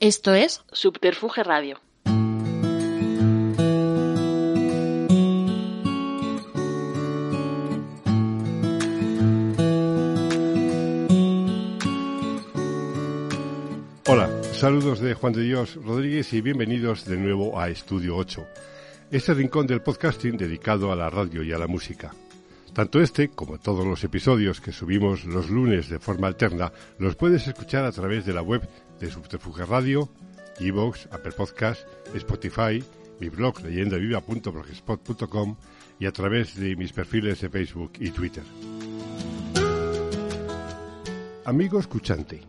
Esto es Subterfuge Radio. Hola, saludos de Juan de Dios Rodríguez y bienvenidos de nuevo a Estudio 8, este rincón del podcasting dedicado a la radio y a la música. Tanto este como todos los episodios que subimos los lunes de forma alterna los puedes escuchar a través de la web de Subterfuge Radio, Evox, Apple Podcast, Spotify, mi blog leyendaviva.blogspot.com y a través de mis perfiles de Facebook y Twitter. Amigo escuchante,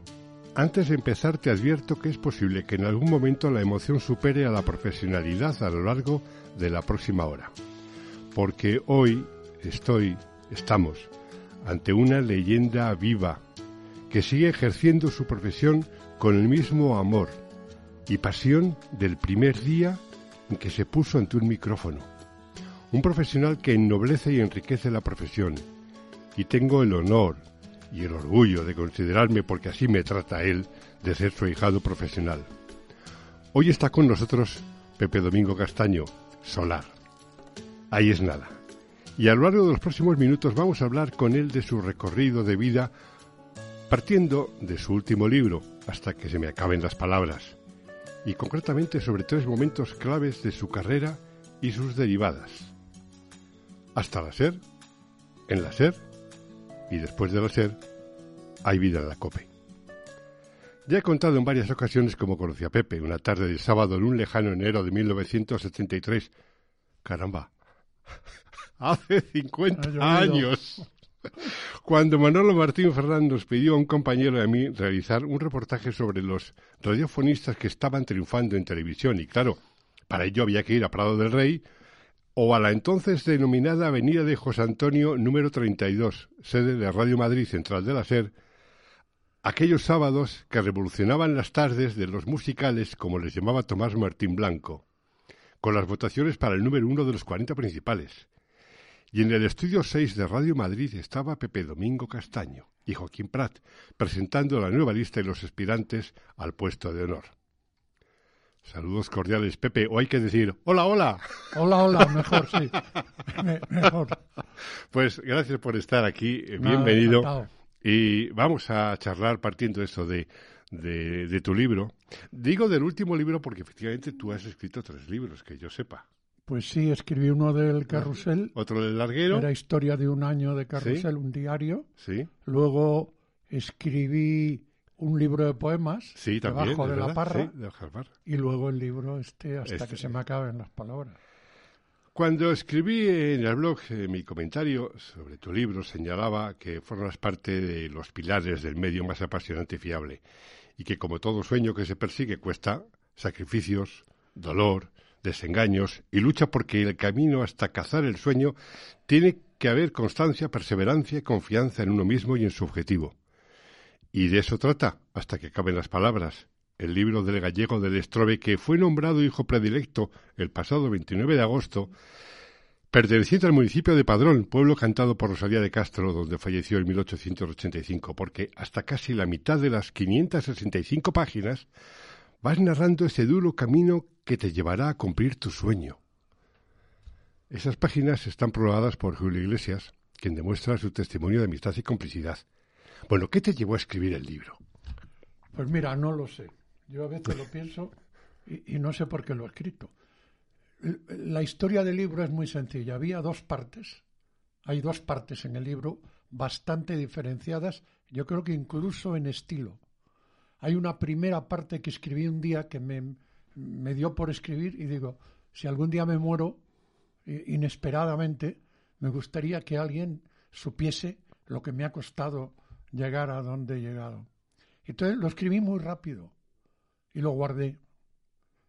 antes de empezar te advierto que es posible que en algún momento la emoción supere a la profesionalidad a lo largo de la próxima hora. Porque hoy estoy, estamos, ante una leyenda viva que sigue ejerciendo su profesión con el mismo amor y pasión del primer día en que se puso ante un micrófono. Un profesional que ennoblece y enriquece la profesión. Y tengo el honor y el orgullo de considerarme, porque así me trata él, de ser su hijado profesional. Hoy está con nosotros Pepe Domingo Castaño, Solar. Ahí es nada. Y a lo largo de los próximos minutos vamos a hablar con él de su recorrido de vida, partiendo de su último libro, hasta que se me acaben las palabras, y concretamente sobre tres momentos claves de su carrera y sus derivadas. Hasta la SER, en la SER, y después de la SER, hay vida en la COPE. Ya he contado en varias ocasiones cómo conocí a Pepe una tarde de sábado en un lejano enero de 1973. Caramba, hace 50 años. Cuando Manolo Martín Fernández pidió a un compañero a mí realizar un reportaje sobre los radiofonistas que estaban triunfando en televisión. Y claro, para ello había que ir a Prado del Rey o a la entonces denominada Avenida de José Antonio número 32, sede de Radio Madrid Central de la SER, aquellos sábados que revolucionaban las tardes de los musicales, como les llamaba Tomás Martín Blanco, con las votaciones para el número uno de los 40 principales. Y en el estudio 6 de Radio Madrid estaba Pepe Domingo Castaño y Joaquín Prat, presentando la nueva lista y los aspirantes al puesto de honor. Saludos cordiales, Pepe. O hay que decir, hola, hola. Hola, hola, mejor, sí. mejor. Pues gracias por estar aquí. Bienvenido. y vamos a charlar partiendo de eso de, de, tu libro. Digo del último libro porque efectivamente tú has escrito tres libros, que yo sepa. Pues sí, escribí uno del Carrusel. Otro del Larguero. Era historia de un año de Carrusel, un diario. Sí. Luego escribí un libro de poemas sí, también, debajo de, la parra, sí, y luego el libro este hasta Este, que se me acaben las palabras. Cuando escribí en el blog eh, mi comentario sobre tu libro señalaba que formas parte de los pilares del medio más apasionante y fiable y que como todo sueño que se persigue cuesta sacrificios, dolor, desengaños y lucha porque el camino hasta cazar el sueño tiene que haber constancia, perseverancia y confianza en uno mismo y en su objetivo. Y de eso trata, hasta que acaben las palabras, el libro del gallego del Estrobe, que fue nombrado hijo predilecto el pasado 29 de agosto, perteneciente al municipio de Padrón, pueblo cantado por Rosalía de Castro, donde falleció en 1885, porque hasta casi la mitad de las 565 páginas vas narrando ese duro camino que te llevará a cumplir tu sueño. Esas páginas están probadas por Julio Iglesias, quien demuestra su testimonio de amistad y complicidad. Bueno, ¿qué te llevó a escribir el libro? Pues mira, no lo sé. Yo a veces lo pienso y, y, no sé por qué lo he escrito. La historia del libro es muy sencilla. Había dos partes. Hay dos partes en el libro bastante diferenciadas, yo creo que incluso en estilo. Hay una primera parte que escribí un día que me, me dio por escribir y digo, si algún día me muero inesperadamente, me gustaría que alguien supiese lo que me ha costado llegar a donde he llegado. Entonces lo escribí muy rápido y lo guardé.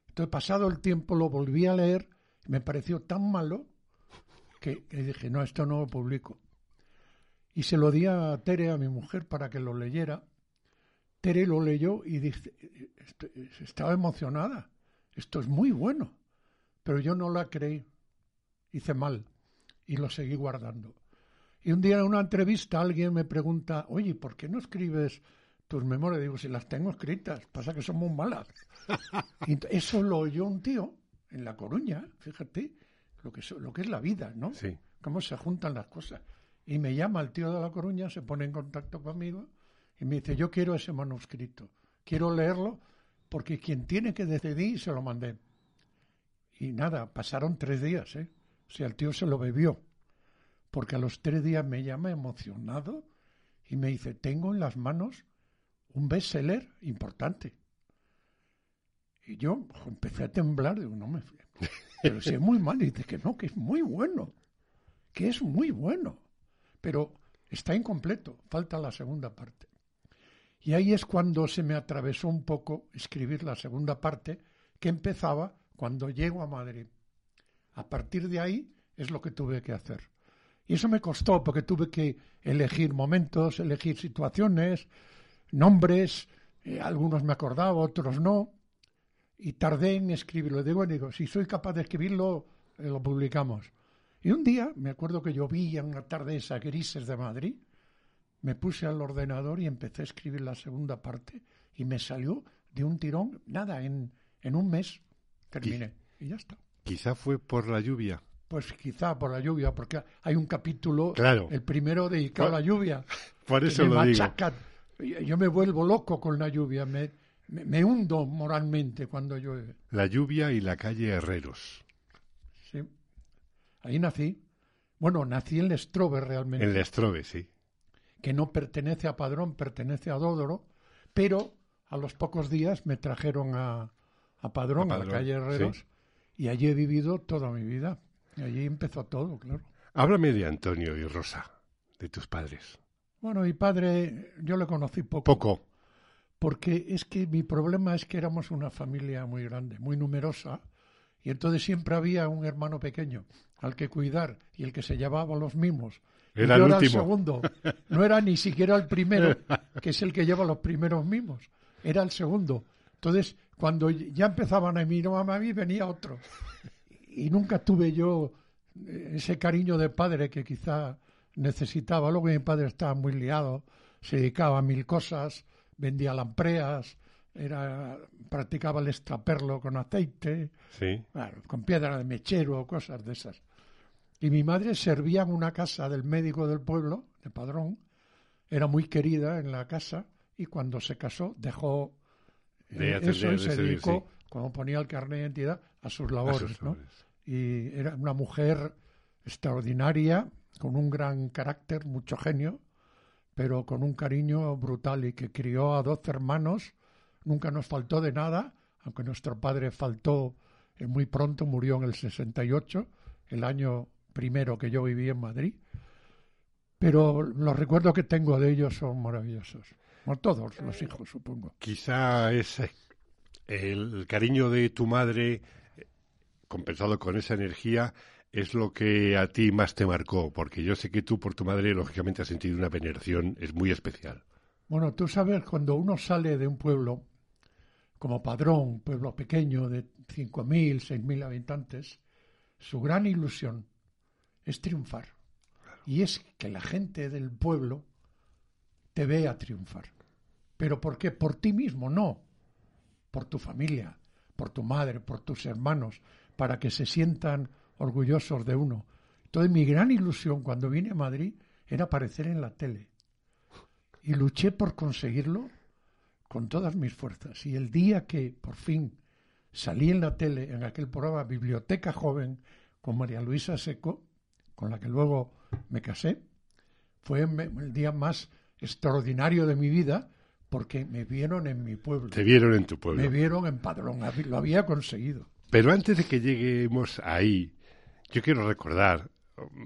Entonces, pasado el tiempo, lo volví a leer y me pareció tan malo que, que, dije, no, esto no lo publico. Y se lo di a Tere, a mi mujer, para que lo leyera. Tere lo leyó y dice, estaba emocionada. Esto es muy bueno. Pero yo no la creí. Hice mal y lo seguí guardando. Y un día en una entrevista alguien me pregunta, oye, ¿por qué no escribes tus memorias. Digo, si las tengo escritas, pasa que son muy malas. Y eso lo oyó un tío en La Coruña, fíjate, lo que, lo que es la vida, ¿no? Sí. Cómo se juntan las cosas. Y me llama el tío de La Coruña, se pone en contacto conmigo y me dice, yo quiero ese manuscrito, quiero leerlo porque quien tiene que decidir se lo mandé. Y nada, pasaron tres días, ¿eh? O sea, el tío se lo bebió. Porque a los tres días me llama emocionado y me dice, tengo en las manos un bestseller importante. Y yo empecé a temblar, digo, no me pero si es muy mal, y dice que no, que es muy bueno, que es muy bueno, pero está incompleto, falta la segunda parte. Y ahí es cuando se me atravesó un poco escribir la segunda parte, que empezaba cuando llego a Madrid. A partir de ahí es lo que tuve que hacer. Y eso me costó porque tuve que elegir momentos, elegir situaciones, nombres, eh, algunos me acordaba, otros no, y tardé en escribirlo. Digo, digo, si soy capaz de escribirlo, eh, lo publicamos. Y un día, me acuerdo que llovía una tarde esa grises de Madrid, me puse al ordenador y empecé a escribir la segunda parte y me salió de un tirón, nada, en, en un mes terminé y ya está. Quizá fue por la lluvia. Pues quizá por la lluvia, porque hay un capítulo, claro. el primero dedicado a la lluvia. Por eso lo digo. Yo me vuelvo loco con la lluvia, me, me, hundo moralmente cuando llueve. La lluvia y la calle Herreros. Sí. Ahí nací. Bueno, nací en Lestrobe realmente. En Lestrobe, sí. Que no pertenece a Padrón, pertenece a Dódoro, pero a los pocos días me trajeron a, a, Padrón, a, la calle Herreros, y allí he vivido toda mi vida. Y allí empezó todo, claro. Háblame de Antonio y Rosa, de tus padres. Bueno, mi padre, yo le conocí poco. Poco. Porque es que mi problema es que éramos una familia muy grande, muy numerosa, y entonces siempre había un hermano pequeño al que cuidar y el que se llevaba los mimos. Era, el, era el segundo. No era ni siquiera el primero, que es el que lleva los primeros mimos. Era el segundo. Entonces, cuando ya empezaban a mirar a mí, venía otro. Y nunca tuve yo eh, ese cariño de padre que quizá necesitaba. Luego mi padre estaba muy liado, se dedicaba a mil cosas, vendía lampreas, era, practicaba el extraperlo con aceite, con piedra de mechero, cosas de esas. Y mi madre servía en una casa del médico del pueblo, de Padrón, era muy querida en la casa y cuando se casó dejó de eso y se dedicó, cuando ponía el carnet de identidad, a sus labores. ¿no? Y era una mujer extraordinaria, con un gran carácter, mucho genio, pero con un cariño brutal y que crió a doce hermanos, nunca nos faltó de nada, aunque nuestro padre faltó eh, muy pronto, murió en el 68, el año primero que yo viví en Madrid. Pero los recuerdos que tengo de ellos son maravillosos. Como todos los hijos, supongo. Quizá es eh, el cariño de tu madre eh, compensado con esa energía es lo que a ti más te marcó? Porque yo sé que tú por tu madre, lógicamente, has sentido una veneración, es muy especial. Bueno, tú sabes, cuando uno sale de un pueblo como Padrón, pueblo pequeño de 5.000, 6.000 habitantes, su gran ilusión es triunfar. Y es que la gente del pueblo te vea triunfar. ¿Pero por qué? Por ti mismo, no. Por tu familia, por tu madre, por tus hermanos, para que se sientan orgullosos de uno. Entonces mi gran ilusión cuando vine a Madrid era aparecer en la tele. Y luché por conseguirlo con todas mis fuerzas. Y el día que por fin salí en la tele, en aquel programa Biblioteca Joven, con María Luisa Seco, con la que luego me casé, fue el día más extraordinario de mi vida porque me vieron en mi pueblo. Te vieron en tu pueblo. Me vieron en Padrón, lo había conseguido. Pero antes de que lleguemos ahí, yo quiero recordar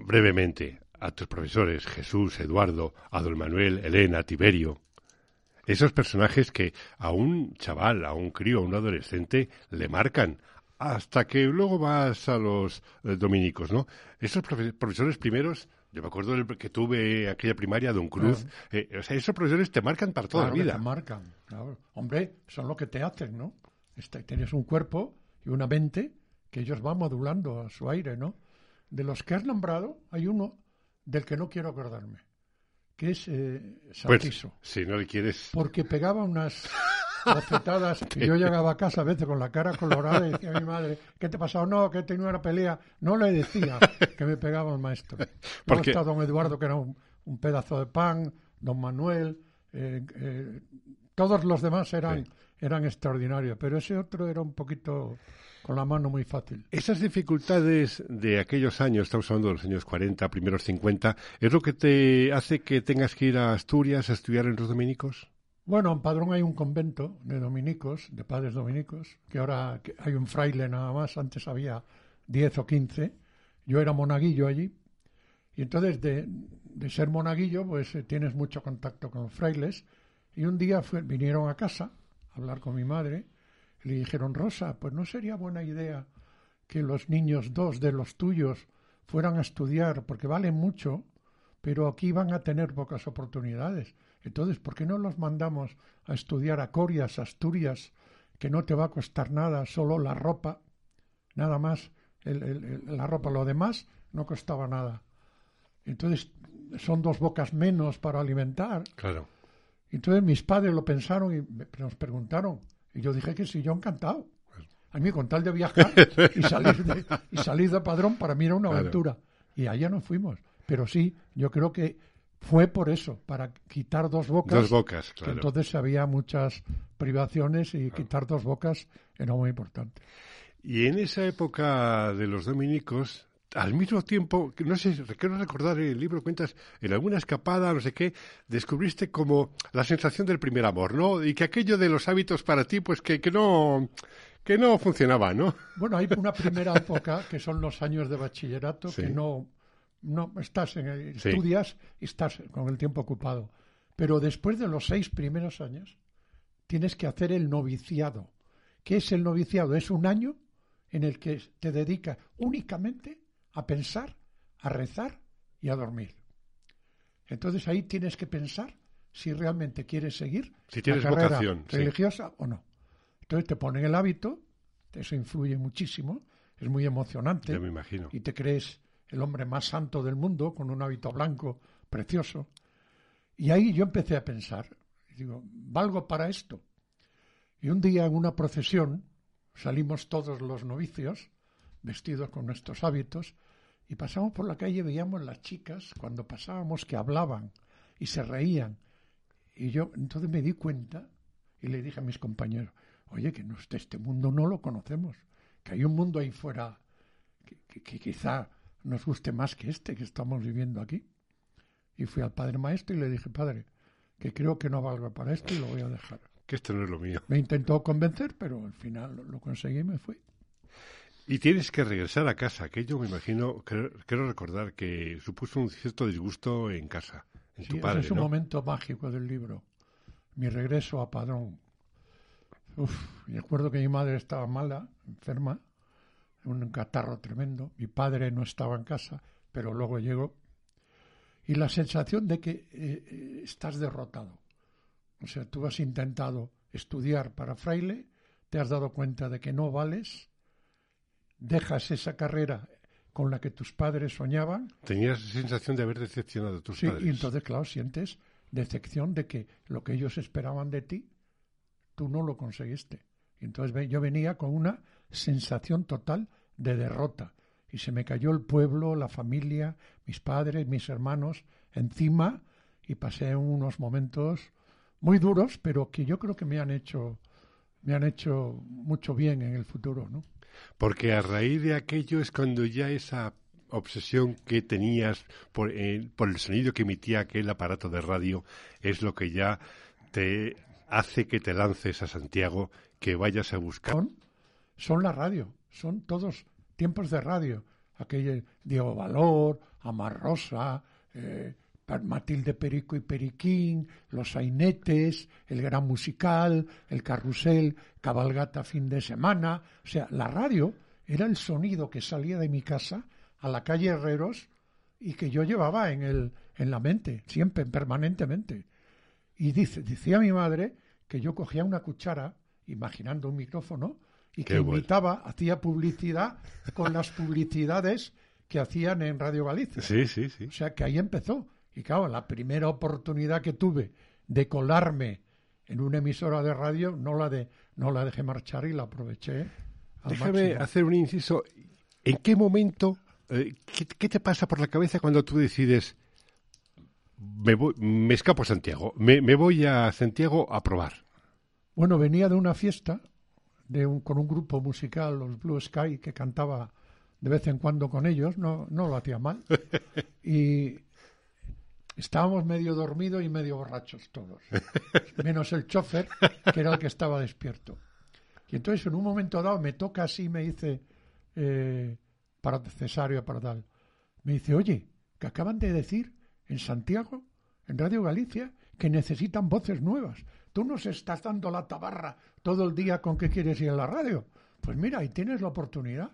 brevemente a tus profesores, Jesús, Eduardo, a don Manuel, Elena, Tiberio, esos personajes que a un chaval, a un crío, a un adolescente le marcan, hasta que luego vas a los eh, dominicos, ¿no? Esos profesores primeros, yo me acuerdo del que tuve aquella primaria, Don Cruz, eh, o sea, esos profesores te marcan para toda la vida. te marcan, claro. Hombre, son lo que te hacen, ¿no? Este, tienes un cuerpo y una mente que ellos van modulando a su aire, ¿no? De los que has nombrado, hay uno del que no quiero acordarme, que es eh, pues, si no le quieres... Porque pegaba unas bofetadas y yo llegaba a casa a veces con la cara colorada y decía a mi madre, ¿qué te ha pasado? No, que he tenido una pelea. No le decía que me pegaba el maestro. Porque... está don Eduardo, que era un, pedazo de pan, don Manuel, eh, eh, todos los demás eran, eran extraordinarios, pero ese otro era un poquito con la mano muy fácil. Esas dificultades de aquellos años, estamos hablando de los años 40, primeros 50, ¿es lo que te hace que tengas que ir a Asturias a estudiar en los dominicos? Bueno, en Padrón hay un convento de dominicos, de padres dominicos, que ahora hay un fraile nada más, antes había 10 o 15. Yo era monaguillo allí. Y entonces de, ser monaguillo, pues eh, tienes mucho contacto con frailes. Y un día vinieron a casa a hablar con mi madre le dijeron, Rosa, pues no sería buena idea que los niños dos de los tuyos fueran a estudiar, porque valen mucho, pero aquí van a tener pocas oportunidades. Entonces, ¿por qué no los mandamos a estudiar a Corias, Asturias, que no te va a costar nada, solo la ropa, nada más, la ropa, lo demás no costaba nada. Entonces, son dos bocas menos para alimentar. Claro. Entonces mis padres lo pensaron y nos preguntaron, y yo dije que sí, yo encantado. A mí con tal de viajar y salir de, y salir de padrón para mí era una aventura. Y allá nos fuimos. Pero sí, yo creo que fue por eso, para quitar dos bocas. Dos bocas, claro. entonces había muchas privaciones y quitar dos bocas era muy importante. Y en esa época de los dominicos, al mismo tiempo, no sé, quiero recordar el libro, cuentas, en alguna escapada, no sé qué, descubriste como la sensación del primer amor, ¿no? Y que aquello de los hábitos para ti, pues que, que no que no funcionaba, ¿no? Bueno, hay una primera época que son los años de bachillerato que no no estás en estudias y estás con el tiempo ocupado. Pero después de los seis primeros años tienes que hacer el noviciado. ¿Qué es el noviciado? Es un año en el que te dedicas únicamente a pensar, a rezar y a dormir. Entonces ahí tienes que pensar si realmente quieres seguir si tienes la carrera vocación, religiosa o no. Entonces te ponen el hábito, eso influye muchísimo, es muy emocionante. me imagino. Y te crees el hombre más santo del mundo con un hábito blanco precioso. Y ahí yo empecé a pensar, digo, ¿valgo para esto? Y un día en una procesión salimos todos los novicios vestidos con nuestros hábitos, y pasamos por la calle veíamos las chicas cuando pasábamos que hablaban y se reían. Y yo entonces me di cuenta y le dije a mis compañeros, oye, que este mundo no lo conocemos, que hay un mundo ahí fuera que quizá nos guste más que este que estamos viviendo aquí. Y fui al padre maestro y le dije, padre, que creo que no valga para esto y lo voy a dejar. Que esto no es lo mío. Me intentó convencer, pero al final lo conseguí y me fui. Y tienes que regresar a casa. Aquello, me imagino, quiero, recordar que supuso un cierto disgusto en casa, en tu padre. es un momento mágico del libro. Mi regreso a Padrón. Uf, me acuerdo que mi madre estaba mala, enferma, un catarro tremendo. Mi padre no estaba en casa, pero luego llegó. Y la sensación de que eh, eh, estás derrotado. O sea, tú has intentado estudiar para fraile, te has dado cuenta de que no vales dejas esa carrera con la que tus padres soñaban. Tenías la sensación de haber decepcionado a tus padres. Sí, y entonces, claro, sientes decepción de que lo que ellos esperaban de ti, tú no lo conseguiste. Y entonces yo venía con una sensación total de derrota. Y se me cayó el pueblo, la familia, mis padres, mis hermanos encima y pasé unos momentos muy duros, pero que yo creo que me han hecho me han hecho mucho bien en el futuro, ¿no? Porque a raíz de aquello es cuando ya esa obsesión que tenías por, eh, por, el sonido que emitía aquel aparato de radio es lo que ya te hace que te lances a Santiago, que vayas a buscar. Son la radio, son todos tiempos de radio. Aquel Diego Valor, Amarrosa, eh, Matilde Perico y Periquín, Los Sainetes, El Gran Musical, El Carrusel, Cabalgata Fin de Semana. O sea, la radio era el sonido que salía de mi casa a la calle Herreros y que yo llevaba en, el, en la mente, siempre, permanentemente. Y dice, decía mi madre que yo cogía una cuchara, imaginando un micrófono, y que imitaba, hacía publicidad con las publicidades que hacían en Radio Galicia. Sí, sí, sí. O sea que ahí empezó Y claro, la primera oportunidad que tuve de colarme en una emisora de radio, no la, de, no la dejé marchar y la aproveché. Déjame hacer un inciso. ¿En qué momento, eh, qué, te pasa por la cabeza cuando tú decides, me, me escapo a Santiago, me, me, voy a Santiago a probar? Bueno, venía de una fiesta de un, con un grupo musical, los Blue Sky, que cantaba de vez en cuando con ellos, no, no lo hacía mal. Y estábamos medio dormidos y medio borrachos todos, menos el chofer, que era el que estaba despierto. Y entonces en un momento dado me toca así, me dice, eh, para Cesario, para tal, me dice, oye, que acaban de decir en Santiago, en Radio Galicia, que necesitan voces nuevas. Tú nos estás dando la tabarra todo el día con que quieres ir a la radio. Pues mira, ahí tienes la oportunidad.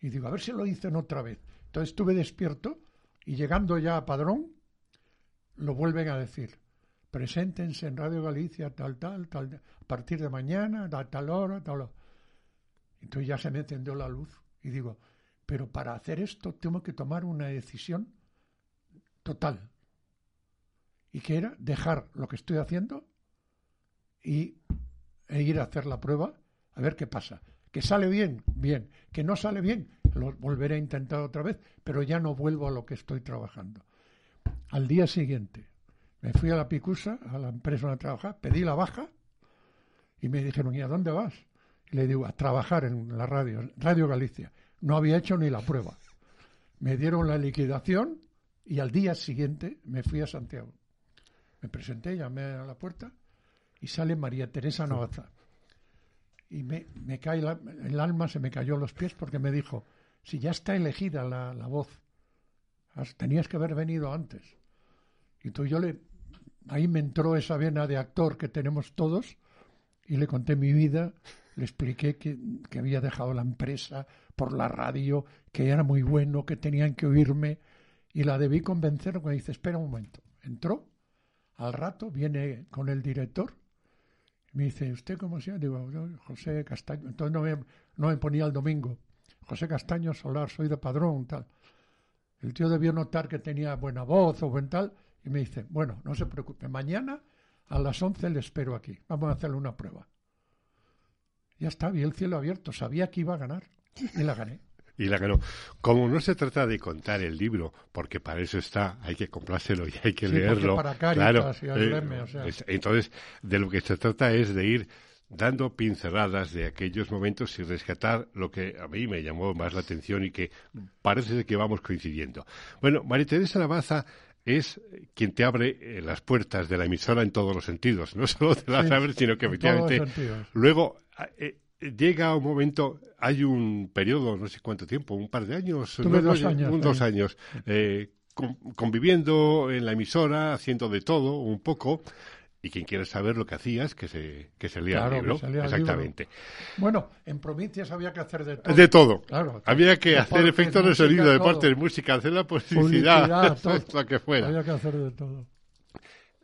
Y digo, a ver si lo dicen otra vez. Entonces estuve despierto y llegando ya a Padrón, lo vuelven a decir preséntense en Radio Galicia, tal, tal, tal, a partir de mañana, a tal hora, tal hora. Entonces ya se me encendió la luz y digo, pero para hacer esto tengo que tomar una decisión total. ¿Y que era? Dejar lo que estoy haciendo y, e ir a hacer la prueba a ver qué pasa. Que sale bien, bien. Que no sale bien, lo volveré a intentar otra vez, pero ya no vuelvo a lo que estoy trabajando. Al día siguiente, me fui a la Picusa, a la empresa donde trabajaba, pedí la baja y me dijeron, ¿y a dónde vas? Y le digo, a trabajar en la radio, Radio Galicia. No había hecho ni la prueba. Me dieron la liquidación y al día siguiente me fui a Santiago. Me presenté, llamé a la puerta y sale María Teresa Navaza. Y me, me cae el alma, se me cayó los pies porque me dijo, si ya está elegida la, la voz, tenías que haber venido antes. Y entonces yo le, ahí me entró esa vena de actor que tenemos todos y le conté mi vida, le expliqué que, que había dejado la empresa por la radio, que era muy bueno, que tenían que oírme y la debí convencer cuando dice, espera un momento. Entró, al rato viene con el director, me dice, ¿usted cómo se llama? Digo, José Castaño. Entonces no me, no me ponía el domingo. José Castaño Solar, soy de Padrón, tal. El tío debió notar que tenía buena voz o buen tal, y me dice, bueno, no se preocupe, mañana a las 11 le espero aquí, vamos a hacerle una prueba. Ya está, vi el cielo abierto, sabía que iba a ganar y la gané. Y la ganó. Como no se trata de contar el libro, porque para eso está, hay que comprárselo y hay que leerlo. Para claro, eh, entonces, de lo que se trata es de ir dando pinceladas de aquellos momentos y rescatar lo que a mí me llamó más la atención y que parece que vamos coincidiendo. Bueno, María Teresa Lavaza es quien te abre eh, las puertas de la emisora en todos los sentidos, no solo de la saber, sino que efectivamente luego eh, llega un momento, hay un periodo, no sé cuánto tiempo, un par de años, dos años, un, dos años eh, conviviendo en la emisora, haciendo de todo un poco, y quien quiera saber lo que hacías, que se, que se lea el libro. Exactamente. Bueno, en provincias había que hacer de todo. De todo. Claro. Había que hacer efectos de sonido, deportes, música, hacer la publicidad, lo que fuera. Había que hacer de todo.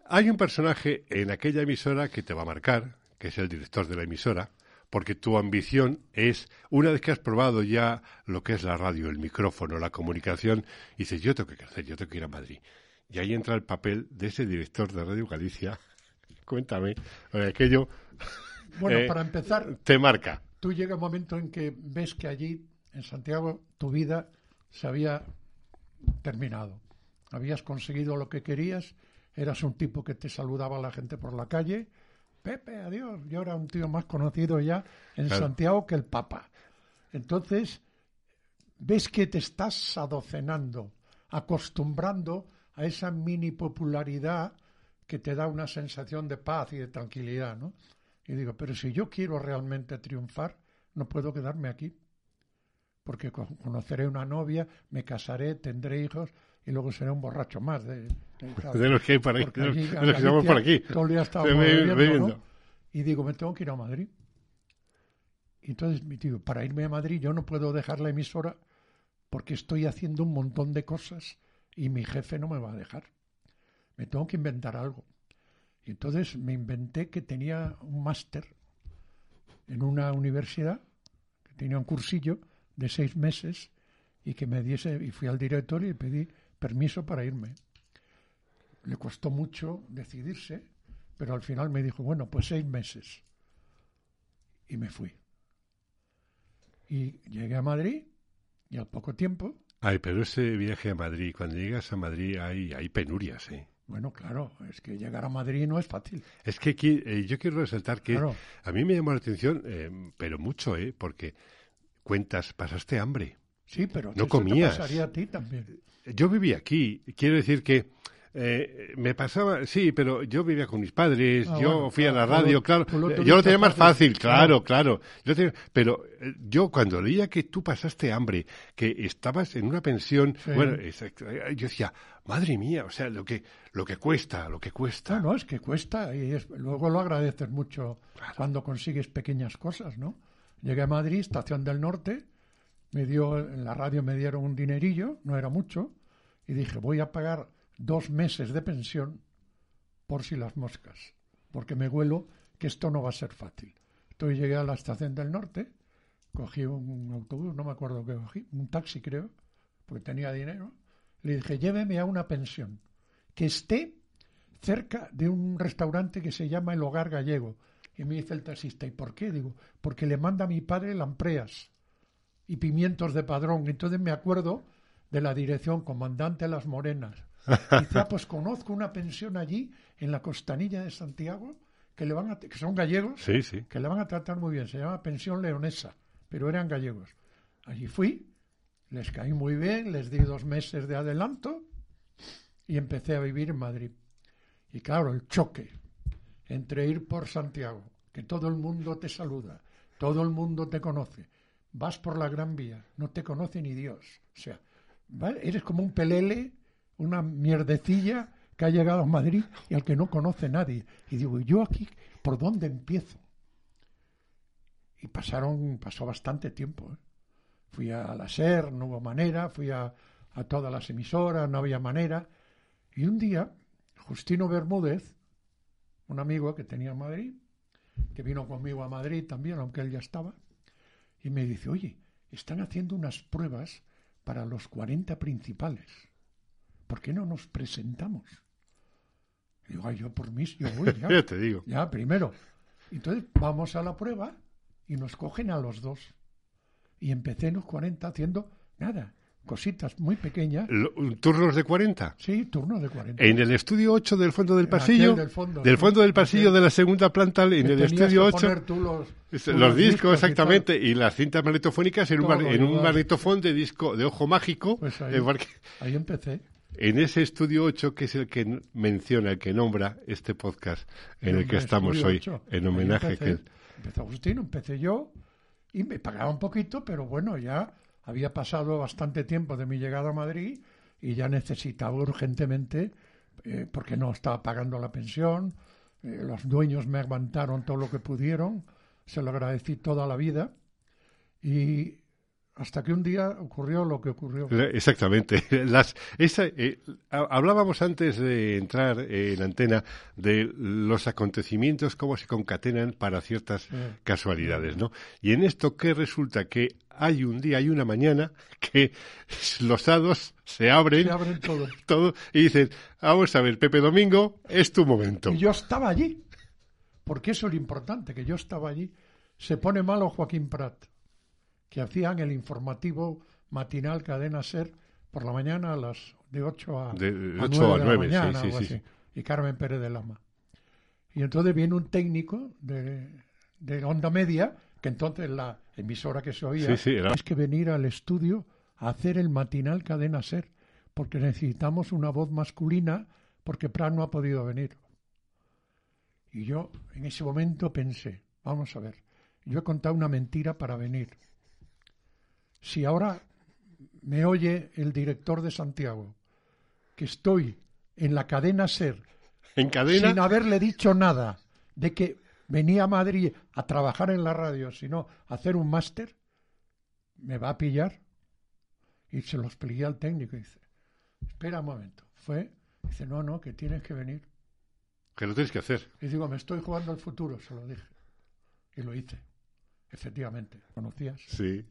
Hay un personaje en aquella emisora que te va a marcar, que es el director de la emisora, porque tu ambición es, una vez que has probado ya lo que es la radio, el micrófono, la comunicación, dices, yo tengo que crecer, yo tengo que ir a Madrid. Y ahí entra el papel de ese director de Radio Galicia, Cuéntame, aquello. Bueno, eh, para empezar. Te marca. Tú llega un momento en que ves que allí, en Santiago, tu vida se había terminado. Habías conseguido lo que querías, eras un tipo que te saludaba a la gente por la calle. Pepe, adiós. Yo era un tío más conocido ya en Santiago que el Papa. Entonces, ves que te estás adocenando, acostumbrando a esa mini popularidad que te da una sensación de paz y de tranquilidad, ¿no? Y digo, pero si yo quiero realmente triunfar, no puedo quedarme aquí, porque conoceré una novia, me casaré, tendré hijos y luego seré un borracho más de, de, los que hay por aquí, de los, que estamos por aquí. Todo el día estamos Y digo, me tengo que ir a Madrid. Y entonces digo, para irme a Madrid yo no puedo dejar la emisora porque estoy haciendo un montón de cosas y mi jefe no me va a dejar me tengo que inventar algo. Y entonces me inventé que tenía un máster en una universidad, que tenía un cursillo de seis meses y que me diese, y fui al director y pedí permiso para irme. le costó mucho decidirse, pero al final me dijo, bueno, pues seis meses. Y me fui. Y llegué a Madrid y al poco tiempo... Ay, pero ese viaje a Madrid, cuando llegas a Madrid hay, hay penurias, ¿eh? Bueno, claro, es que llegar a Madrid no es fácil. Es que aquí, eh, yo quiero resaltar que a mí me llamó la atención, eh, pero mucho, ¿eh? Porque cuentas, pasaste hambre. Sí, pero no comías. pasaría a ti también. Yo viví aquí. Quiero decir que eh, me pasaba, sí, pero yo vivía con mis padres, ah, yo fui a la radio, claro, yo lo tenía más fácil, claro, claro. pero eh, yo cuando leía que tú pasaste hambre, que estabas en una pensión, bueno, eh, yo decía, madre mía, o sea, lo que lo que cuesta, lo que cuesta. No, no, es que cuesta y luego lo agradeces mucho cuando consigues pequeñas cosas, ¿no? Llegué a Madrid, estación del norte, me dio en la radio me dieron un dinerillo, no era mucho, y dije, voy a pagar dos meses de pensión por si las moscas, porque me huelo que esto no va a ser fácil. Entonces llegué a la estación del norte, cogí un autobús, no me acuerdo qué cogí, un taxi creo, porque tenía dinero, le dije, lléveme a una pensión que esté cerca de un restaurante que se llama El Hogar Gallego. Y me dice el taxista, ¿y por qué? Digo, porque le manda a mi padre lampreas y pimientos de padrón. Entonces me acuerdo de la dirección Comandante Las Morenas, Dice, ah, pues conozco una pensión allí, en la costanilla de Santiago, que, le van a, que son gallegos, que le van a tratar muy bien. Se llama Pensión Leonesa, pero eran gallegos. Allí fui, les caí muy bien, les di dos meses de adelanto y empecé a vivir en Madrid. Y claro, el choque entre ir por Santiago, que todo el mundo te saluda, todo el mundo te conoce, vas por la Gran Vía, no te conoce ni Dios. O sea, eres como un pelele una mierdecilla que ha llegado a Madrid y al que no conoce nadie. Y digo, ¿yo aquí por dónde empiezo? Y pasaron, pasó bastante tiempo. ¿eh? Fui a la SER, no hubo manera, fui a, a todas las emisoras, no había manera. Y un día, Justino Bermúdez, un amigo que tenía en Madrid, que vino conmigo a Madrid también, aunque él ya estaba, y me dice, oye, están haciendo unas pruebas para los 40 principales. ¿por qué no nos presentamos? digo, Ay, yo por mí, yo voy, ya. ya te digo. Ya, primero. Entonces vamos a la prueba y nos cogen a los dos. Y empecé en los 40 haciendo nada, cositas muy pequeñas. ¿Turnos de 40? Sí, turnos de 40. En el estudio 8 del fondo del pasillo. Del fondo, del fondo del pasillo de la segunda planta, en el estudio 8. los, los discos, exactamente, y, las cintas magnetofónicas en, un, en un magnetofón de disco de ojo mágico. Pues ahí, ahí empecé. En ese estudio 8, que es el que menciona, el que nombra este podcast en el, que estamos hoy, en homenaje. Empecé, que... Empezó Agustín, empecé yo, y me pagaba un poquito, pero bueno, ya había pasado bastante tiempo de mi llegada a Madrid y ya necesitaba urgentemente, eh, porque no estaba pagando la pensión, eh, los dueños me aguantaron todo lo que pudieron, se lo agradecí toda la vida y hasta que un día ocurrió lo que ocurrió. Exactamente. Las, eh, hablábamos antes de entrar en antena de los acontecimientos, cómo se concatenan para ciertas casualidades, ¿no? Y en esto, ¿qué resulta? Que hay un día, hay una mañana que los hados se abren, se abren todo. todo y dicen, vamos a ver, Pepe Domingo, es tu momento. Y yo estaba allí, porque eso es lo importante, que yo estaba allí. Se pone malo Joaquín Prat que hacían el informativo matinal Cadena Ser por la mañana a las de 8 a, de, 8 a 9, de la mañana, sí, sí, y Carmen Pérez de Lama. Y entonces viene un técnico de, de onda media, que entonces la emisora que se oía, es que venir al estudio a hacer el matinal Cadena Ser, porque necesitamos una voz masculina, porque Prat no ha podido venir. Y yo en ese momento pensé, vamos a ver, yo he contado una mentira para venir si ahora me oye el director de Santiago, que estoy en la cadena SER, ¿En cadena? sin haberle dicho nada de que venía a Madrid a trabajar en la radio, sino a hacer un máster, me va a pillar. Y se lo expliqué al técnico y dice, espera un momento. Fue, dice, no, no, que tienes que venir. Que lo tienes que hacer. Y digo, me estoy jugando al futuro, se lo dije. Y lo hice. Efectivamente, ¿conocías? Sí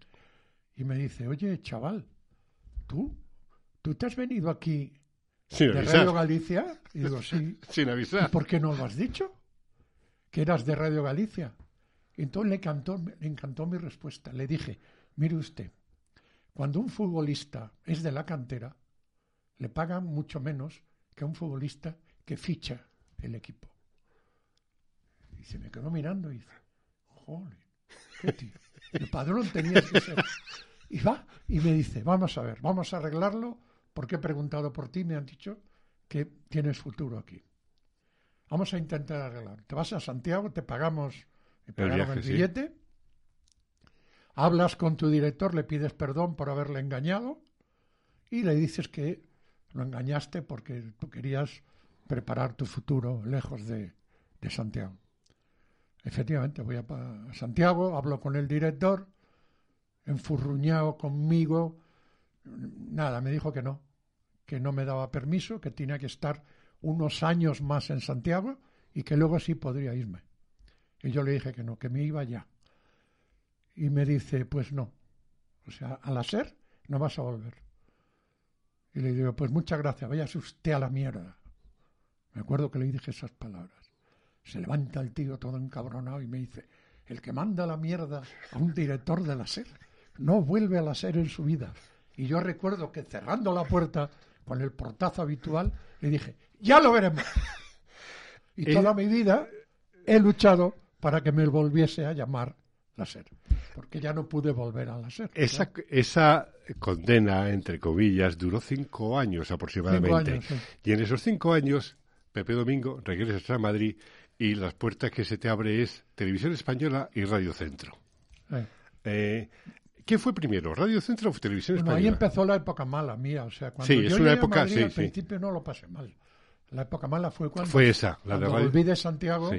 y me dice, oye, chaval, tú, tú te has venido aquí ¿De Radio Galicia? Y digo, sí. Sin avisar. ¿Y por qué no lo has dicho? Que eras de Radio Galicia. Y entonces le, encantó, le encantó mi respuesta. Le dije, mire usted, cuando un futbolista es de la cantera, le pagan mucho menos que a un futbolista que ficha el equipo. Y se me quedó mirando y dice, joder, qué tío. El padrón tenía que ser. Y va y me dice, vamos a ver, vamos a arreglarlo porque he preguntado por ti, me han dicho que tienes futuro aquí. Vamos a intentar arreglar. Te vas a Santiago, te pagamos, el, billete, hablas con tu director, le pides perdón por haberle engañado y le dices que lo engañaste porque tú querías preparar tu futuro lejos de, de Santiago. Efectivamente, voy a, Santiago, hablo con el director, enfurruñado conmigo, nada, me dijo que no, que no me daba permiso, que tenía que estar unos años más en Santiago y que luego sí podría irme. Y yo le dije que no, que me iba ya. Y me dice, pues no. O sea, a la SER no vas a volver. Y le digo, pues muchas gracias, váyase usted a la mierda. Me acuerdo que le dije esas palabras. Se levanta el tío todo encabronado y me dice, el que manda la mierda a un director de la SER no vuelve a la SER en su vida. Y yo recuerdo que cerrando la puerta con el portazo habitual, le dije, ya lo veremos. Y toda mi vida he luchado para que me volviese a llamar la SER, porque ya no pude volver a la SER. Esa, esa condena, entre comillas, duró cinco años aproximadamente. Y en esos cinco años, Pepe Domingo regresa a Madrid y las puertas que se te abre es Televisión Española y Radio Centro. Eh, ¿Qué fue primero, Radio Centro o Televisión bueno, Española? Ahí empezó la época mala mía, o sea, cuando yo una época, a Madrid, al principio no lo pasé mal. La época mala fue cuando, fue esa, la cuando de volví de Santiago.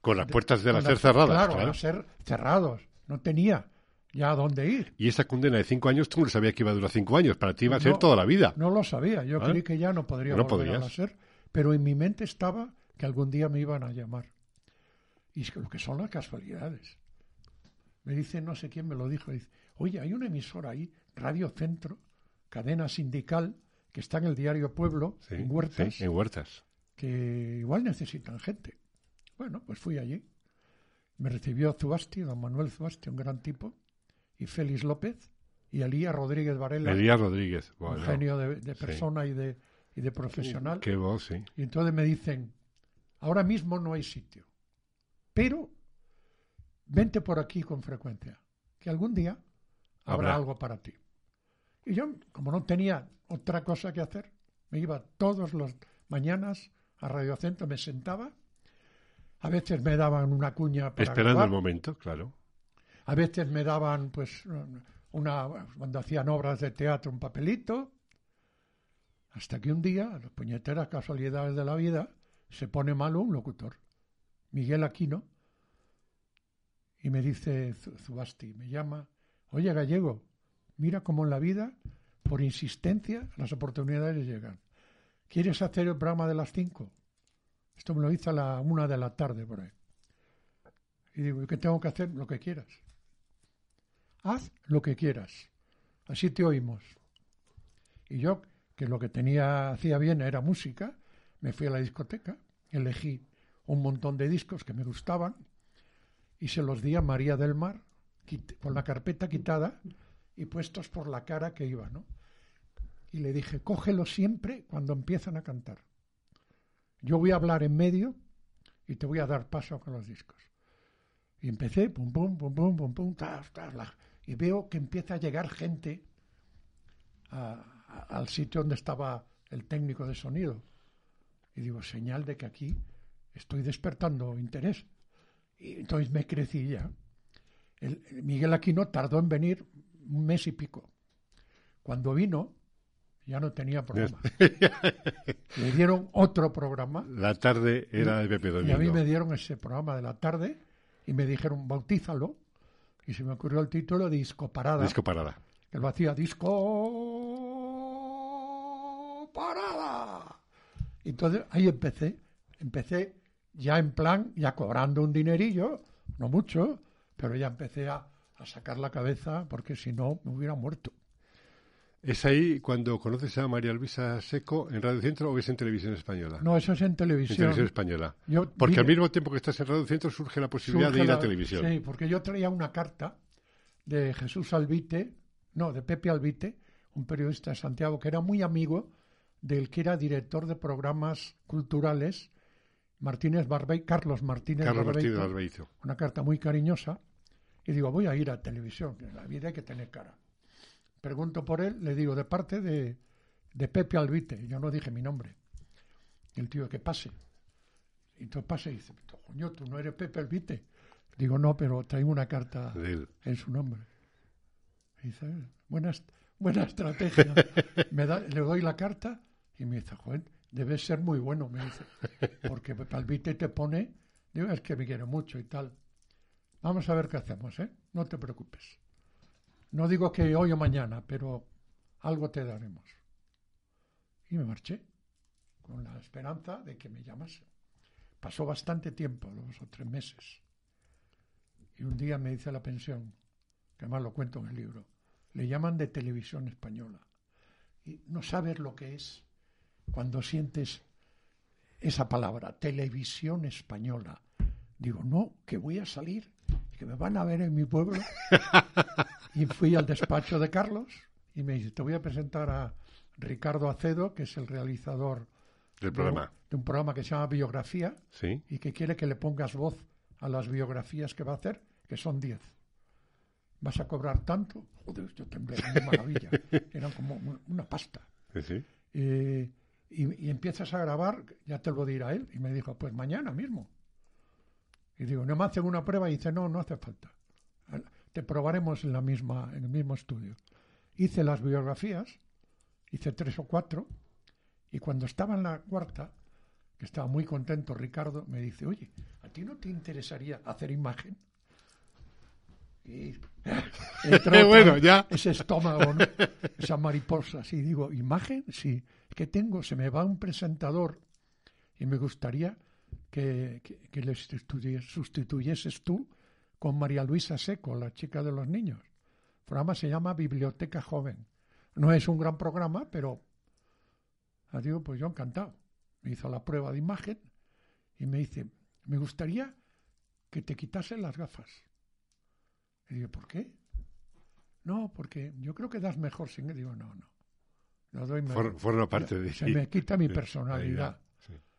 Con las puertas de la SER cerradas. Claro, ser cerrados. No tenía ya a dónde ir. Y esa condena de cinco años, tú no sabías que iba a durar cinco años. Para ti iba a ser toda la vida. No lo sabía. Yo ¿Ah? creí que ya no podría no volver a la SER. Pero en mi mente estaba que algún día me iban a llamar. Y es que lo que son las casualidades. Me dice, no sé quién me lo dijo, dice, oye, hay una emisora ahí, Radio Centro, cadena sindical, que está en el diario Pueblo, en Huertas. en Huertas. Que igual necesitan gente. Bueno, pues fui allí. Me recibió Zubasti, don Manuel Zubasti, un gran tipo, y Félix López, y Elías Rodríguez Varela. Elías Rodríguez. un genio de, persona y, de, y de profesional. Qué voz, sí. Y entonces me dicen, ahora mismo no hay sitio, pero vente por aquí con frecuencia, que algún día habrá, algo para ti. Y yo, como no tenía otra cosa que hacer, me iba todas las mañanas a Radio Centro, me sentaba a veces me daban una cuña para Esperando el momento, claro. A veces me daban, pues, una, cuando hacían obras de teatro, un papelito. Hasta que un día, las puñeteras casualidades de la vida, se pone malo un locutor, Miguel Aquino, y me dice Zubasti, me llama, oye gallego, mira cómo en la vida, por insistencia, las oportunidades llegan. ¿Quieres hacer el programa de las cinco? Esto me lo hizo a la una de la tarde por ahí. Y digo, ¿qué tengo que hacer? Lo que quieras. Haz lo que quieras. Así te oímos. Y yo, que lo que tenía, hacía bien era música, me fui a la discoteca, elegí un montón de discos que me gustaban y se los di a María del Mar con la carpeta quitada y puestos por la cara que iba, ¿no? Y le dije, cógelo siempre cuando empiezan a cantar. Yo voy a hablar en medio y te voy a dar paso con los discos. Y empecé, pum, pum, pum, pum, pum, pum, ta, ta, y veo que empieza a llegar gente al sitio donde estaba el técnico de sonido. Y digo, señal de que aquí estoy despertando interés. Y entonces me crecí ya. El, Miguel Aquino tardó en venir un mes y pico. Cuando vino, ya no tenía programa. Le dieron otro programa. La tarde era de Pepe Domingo. Y a mí me dieron ese programa de la tarde y me dijeron, bautízalo. Y se me ocurrió el título Disco Parada. Disco Parada. Que lo hacía Disco entonces ahí empecé. Empecé ya en plan, ya cobrando un dinerillo, no mucho, pero ya empecé a, a sacar la cabeza porque si no me hubiera muerto. ¿Es ahí cuando conoces a María Luisa Seco en Radio Centro o es en Televisión Española? No, eso es en televisión. En Televisión Española. porque al mismo tiempo que estás en Radio Centro surge la posibilidad de ir a televisión. Sí, porque yo traía una carta de Jesús Albite, no, de Pepe Albite, un periodista de Santiago que era muy amigo del que era director de programas culturales, Martínez Barbey, Carlos Martínez Carlos Martínez Una carta muy cariñosa. Y digo, voy a ir a televisión, en la vida hay que tener cara pregunto por él, le digo, de parte de, de Pepe Albite, yo no dije mi nombre. Y el tío, que pase. Y entonces pasa y dice, coño, tú no eres Pepe Albite. Digo, no, pero traigo una carta en su nombre. Y dice, buena, buena estrategia. me da, le doy la carta y me dice, joder, debes ser muy bueno, me dice. Porque Pepe Albite te pone, digo, es que me quiere mucho y tal. Vamos a ver qué hacemos, ¿eh? No te preocupes. No digo que hoy o mañana, pero algo te daremos. Y me marché con la esperanza de que me llamase. Pasó bastante tiempo, dos o tres meses. Y un día me dice la pensión, que además lo cuento en el libro, le llaman de televisión española. Y no sabes lo que es cuando sientes esa palabra, televisión española. Digo, no, que voy a salir, que me van a ver en mi pueblo. Y fui al despacho de Carlos y me dice, te voy a presentar a Ricardo Acedo, que es el realizador del programa. De, un programa que se llama Biografía y que quiere que le pongas voz a las biografías que va a hacer, que son 10. ¿Vas a cobrar tanto? Joder, yo temblé, una maravilla. Era como una pasta. Sí, y, y, empiezas a grabar, ya te lo dirá él. Y me dijo, pues mañana mismo. Y digo, ¿no me hacen una prueba? Y dice, no, no hace falta te probaremos en, la misma, en el mismo estudio. Hice las biografías, hice tres o cuatro, y cuando estaba en la cuarta, que estaba muy contento Ricardo, me dice, oye, ¿a ti no te interesaría hacer imagen? Y bueno, ya. ese estómago, esa mariposa. Y digo, ¿imagen? Sí. que tengo? Se me va un presentador y me gustaría que, que, que le sustituyeses tú con María Luisa Seco, la chica de los niños. El programa se llama Biblioteca Joven. No es un gran programa, pero digo, pues yo encantado. Me hizo la prueba de imagen y me dice, me gustaría que te quitasen las gafas. Y digo, ¿por qué? No, porque yo creo que das mejor sin... Digo, no, no. No doy Forma parte de Se me quita mi personalidad.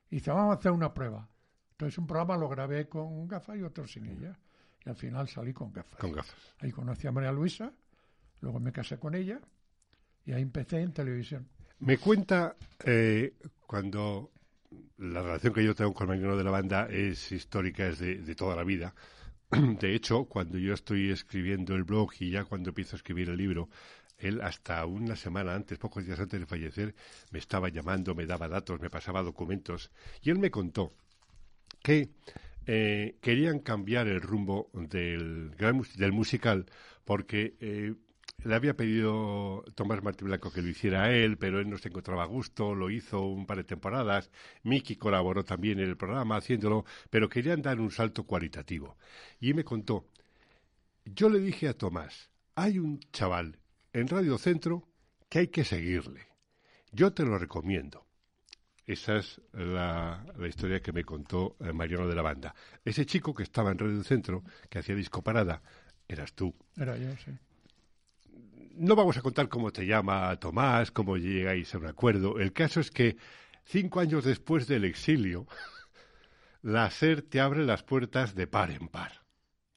Y dice, vamos a hacer una prueba. Entonces un programa lo grabé con gafas y otro sin ella y al final salí con gafas. Con gafas. Ahí conocí a María Luisa, luego me casé con ella y ahí empecé en televisión. Me cuenta eh, cuando la relación que yo tengo con Mariano de la Banda es histórica, es de, toda la vida. De hecho, cuando yo estoy escribiendo el blog y ya cuando empiezo a escribir el libro, él hasta una semana antes, pocos días antes de fallecer, me estaba llamando, me daba datos, me pasaba documentos y él me contó que eh, querían cambiar el rumbo del, del musical porque eh, le había pedido Tomás Martín Blanco que lo hiciera él, pero él no se encontraba a gusto, lo hizo un par de temporadas, Miki colaboró también en el programa haciéndolo, pero querían dar un salto cualitativo. Y me contó, yo le dije a Tomás, hay un chaval en Radio Centro que hay que seguirle. Yo te lo recomiendo. Esa es la, historia que me contó eh, Mariano de la Banda. Ese chico que estaba en Radio Centro, que hacía disco parada, eras tú. Era yo, sí. No vamos a contar cómo te llama Tomás, cómo llegáis a un acuerdo. El caso es que cinco años después del exilio, la SER te abre las puertas de par en par.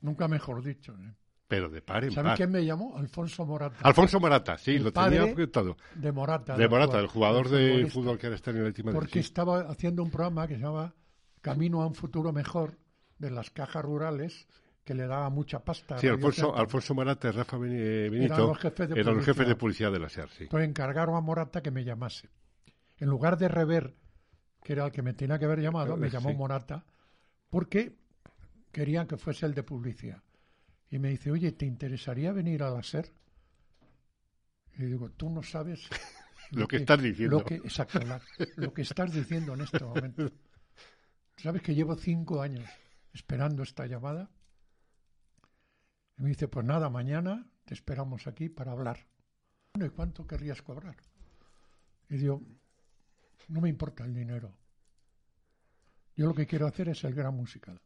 Nunca mejor dicho. ¿eh? pero de par en ¿Sabe quién me llamó? Alfonso Morata. Alfonso Morata, sí, lo tenía apuntado. De Morata. De Morata, el jugador de fútbol que ahora está en el último Porque estaba haciendo un programa que se llamaba Camino a un futuro mejor de las cajas rurales que le daba mucha pasta. Sí, Alfonso, Alfonso Morata y Rafa Benito eran los jefes de, eran los jefes de policía de la SER, sí. Entonces encargaron a Morata que me llamase. En lugar de Rever, que era el que me tenía que haber llamado, me llamó Morata, porque querían que fuese el de publicidad y me dice, oye, ¿te interesaría venir a la SER? Y digo, tú no sabes lo, que, estás diciendo. Lo que, exacto, lo que estás diciendo en este momento. ¿Sabes que llevo cinco años esperando esta llamada? Y me dice, pues nada, mañana te esperamos aquí para hablar. ¿y cuánto querrías cobrar? Y digo, no me importa el dinero. Yo lo que quiero hacer es el gran musical.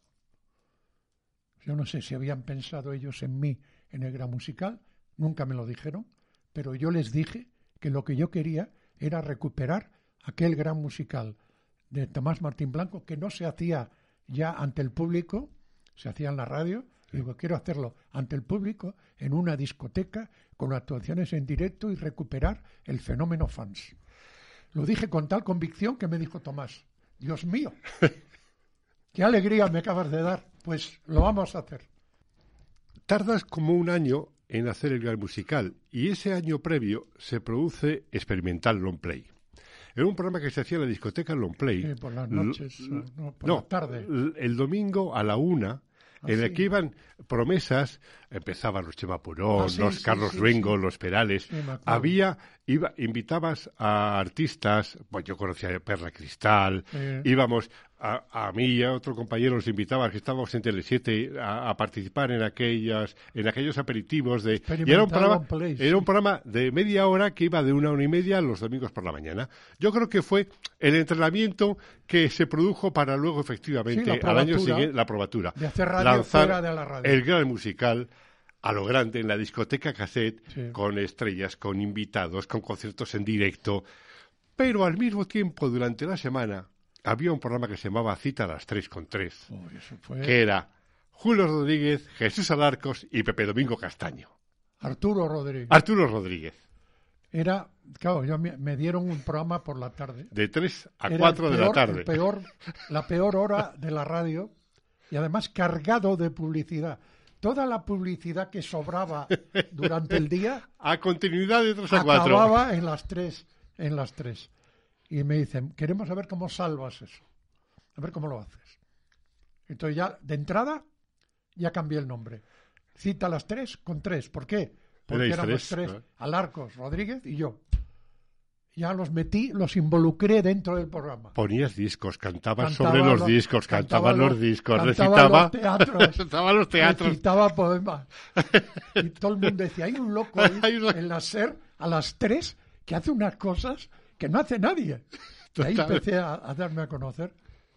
Yo no sé si habían pensado ellos en mí en el gran musical, nunca me lo dijeron, pero yo les dije que lo que yo quería era recuperar aquel gran musical de Tomás Martín Blanco que no se hacía ya ante el público, se hacía en la radio, digo, quiero hacerlo ante el público, en una discoteca, con actuaciones en directo y recuperar el fenómeno fans. Lo dije con tal convicción que me dijo Tomás, Dios mío, qué alegría me acabas de dar, pues lo vamos a hacer. Tardas como un año en hacer el gran musical y ese año previo se produce Experimental Long Play. Era un programa que se hacía en la discoteca Long Play. por las noches, no, por la tarde. El domingo a la una en el que iban promesas, empezaban los Chema Purón, Ah, sí, los sí, Carlos sí, sí. los Perales. Había, iba, invitabas a artistas, pues yo conocía a Perla Cristal, Sí. íbamos a, a mí y a otro compañero nos invitaban, que estábamos en Tele7, a, a participar en aquellas, en aquellos aperitivos de y era un programa, era un de media hora que iba de una hora y media los domingos por la mañana. Yo creo que fue el entrenamiento que se produjo para luego efectivamente Sí, al año siguiente la probatura de hacer radio lanzar fuera de la radio. el gran musical a lo grande en la discoteca cassette Sí. con estrellas, con invitados, con conciertos en directo. Pero al mismo tiempo, durante la semana, había un programa que se llamaba Cita a las 3 con 3, Oh, eso fue que era Julio Rodríguez, Jesús Alarcos y Pepe Domingo Castaño. Arturo Rodríguez. Arturo Rodríguez, Era, claro, yo me, me dieron un programa por la tarde. de 3 a Era el 4 de la peor- tarde. el peor, la peor hora de la radio y además cargado de publicidad. Toda la publicidad que sobraba durante el día A continuidad de 3 a 4. acababa en las tres, en las tres. Y me dicen, queremos saber cómo salvas eso. A ver cómo lo haces. Entonces ya, de entrada, ya cambié el nombre. Cita las tres con tres. ¿Por qué? Porque Erais éramos tres. Alarcos, Rodríguez y yo. Ya los metí, los involucré dentro del programa. Ponías discos, cantabas Cantaba sobre los lo- discos, cantaba cantaban los lo- discos, cantaba recitaba, los teatros. recitaba los teatros. Recitaba poemas. Y todo el mundo decía, hay un loco ahí en la SER a las tres que hace unas cosas que no hace nadie. Ahí empecé a, a darme a conocer.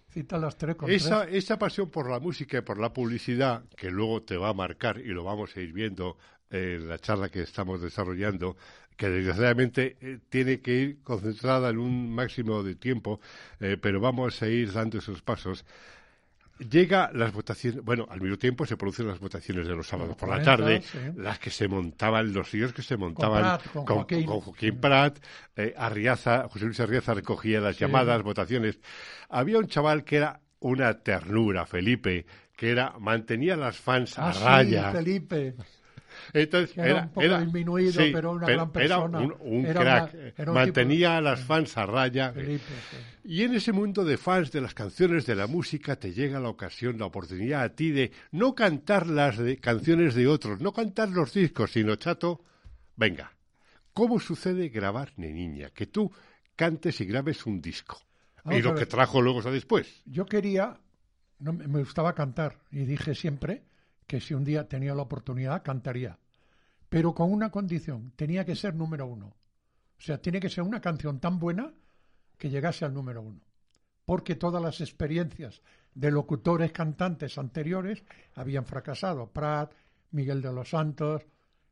Cita las tres con Esa, tres. esa pasión por la música y por la publicidad, que luego te va a marcar y lo vamos a ir viendo en la charla que estamos desarrollando, que desgraciadamente eh, tiene que ir concentrada en un máximo de tiempo, eh, pero vamos a ir dando esos pasos. Llega las votaciones, bueno, al mismo tiempo se producen las votaciones de los sábados por la 40, tarde, sí. las que se montaban, los ríos que se montaban Prat, con Joaquín. con Joaquín Prat, eh, Arriaza, José Luis Arriaza recogía las Sí. llamadas, votaciones. Había un chaval que era una ternura, Felipe, que era mantenía a las fans a Ah, sí, raya. Felipe. Entonces era un poco disminuido, pero una gran persona. Era un, un Era crack. una- era un mantenía a las fans a raya. Felipe, sí. Y en ese mundo de fans de las canciones, de la música, te llega la ocasión, la oportunidad a ti de no cantar las de, canciones de otros, no cantar los discos, sino, chato, venga, ¿cómo sucede grabar Niña? Que tú cantes y grabes un disco. Vamos y lo que trajo luego a después. Yo quería, no, me gustaba cantar y dije siempre que si un día tenía la oportunidad cantaría, pero con una condición, tenía que ser número uno. O sea, tiene que ser una canción tan buena que llegase al número uno. Porque todas las experiencias de locutores cantantes anteriores habían fracasado. Prat, Miguel de los Santos,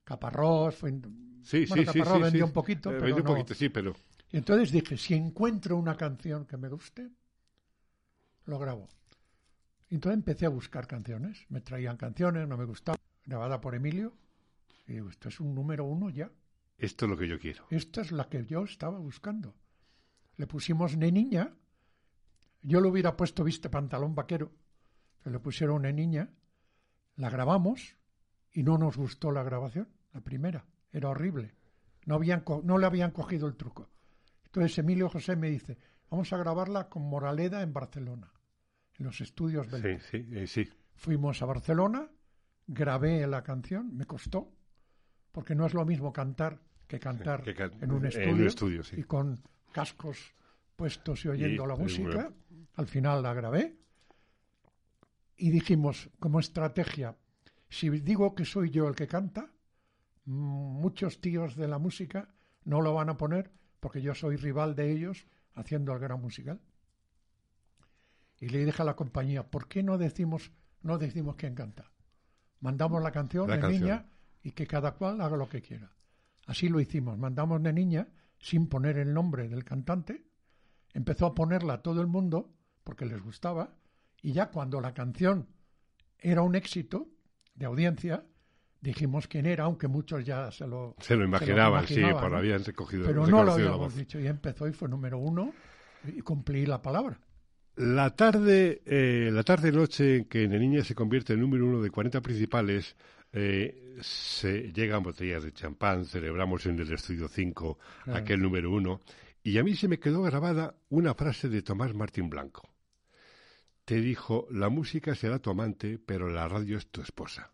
Caparrós, fue- Sí, bueno, sí, Caparrós sí, vendió un poquito, Eh, pero vendió un no- poquito, sí, pero y entonces dije, si encuentro una canción que me guste, lo grabo. Entonces empecé a buscar canciones. Me traían canciones, no me gustaban, grabada por Emilio. Y digo, esto es un número uno ya. esto es lo que yo quiero. Esta es la que yo estaba buscando. Le pusimos Neniña. Yo le hubiera puesto Viste Pantalón Vaquero. pero le pusieron Neniña. La grabamos y no nos gustó la grabación, la primera. Era horrible. No, habían co- no le habían cogido el truco. Entonces Emilio José me dice, vamos a grabarla con Moraleda en Barcelona, en los estudios Sí, Beltrán. sí, eh, sí. Fuimos a Barcelona, grabé la canción, me costó, porque no es lo mismo cantar que cantar que can- en un en estudio, un estudio, sí. y con cascos puestos y oyendo Y- la y música. bueno. Al final la grabé y dijimos como estrategia, si digo que soy yo el que canta, muchos tíos de la música no lo van a poner porque yo soy rival de ellos haciendo el gran musical. Y le dije a la compañía, ¿por qué no decimos, no decimos quién canta? Mandamos la canción de niña y que cada cual haga lo que quiera. Así lo hicimos. Mandamos de niña sin poner el nombre del cantante. Empezó a ponerla todo el mundo porque les gustaba. Y ya cuando la canción era un éxito de audiencia, dijimos quién era, aunque muchos ya se lo, se lo imaginaban, sí, por habían recogido. Pero no lo habíamos dicho y empezó y fue número uno y cumplí la palabra. La tarde, eh, la tarde noche en que Niña se convierte en número uno de 40 principales, eh, se llegan botellas de champán, celebramos en el estudio 5 aquel número uno, y a mí se me quedó grabada una frase de Tomás Martín Blanco. Te dijo, la música será tu amante, pero la radio es tu esposa.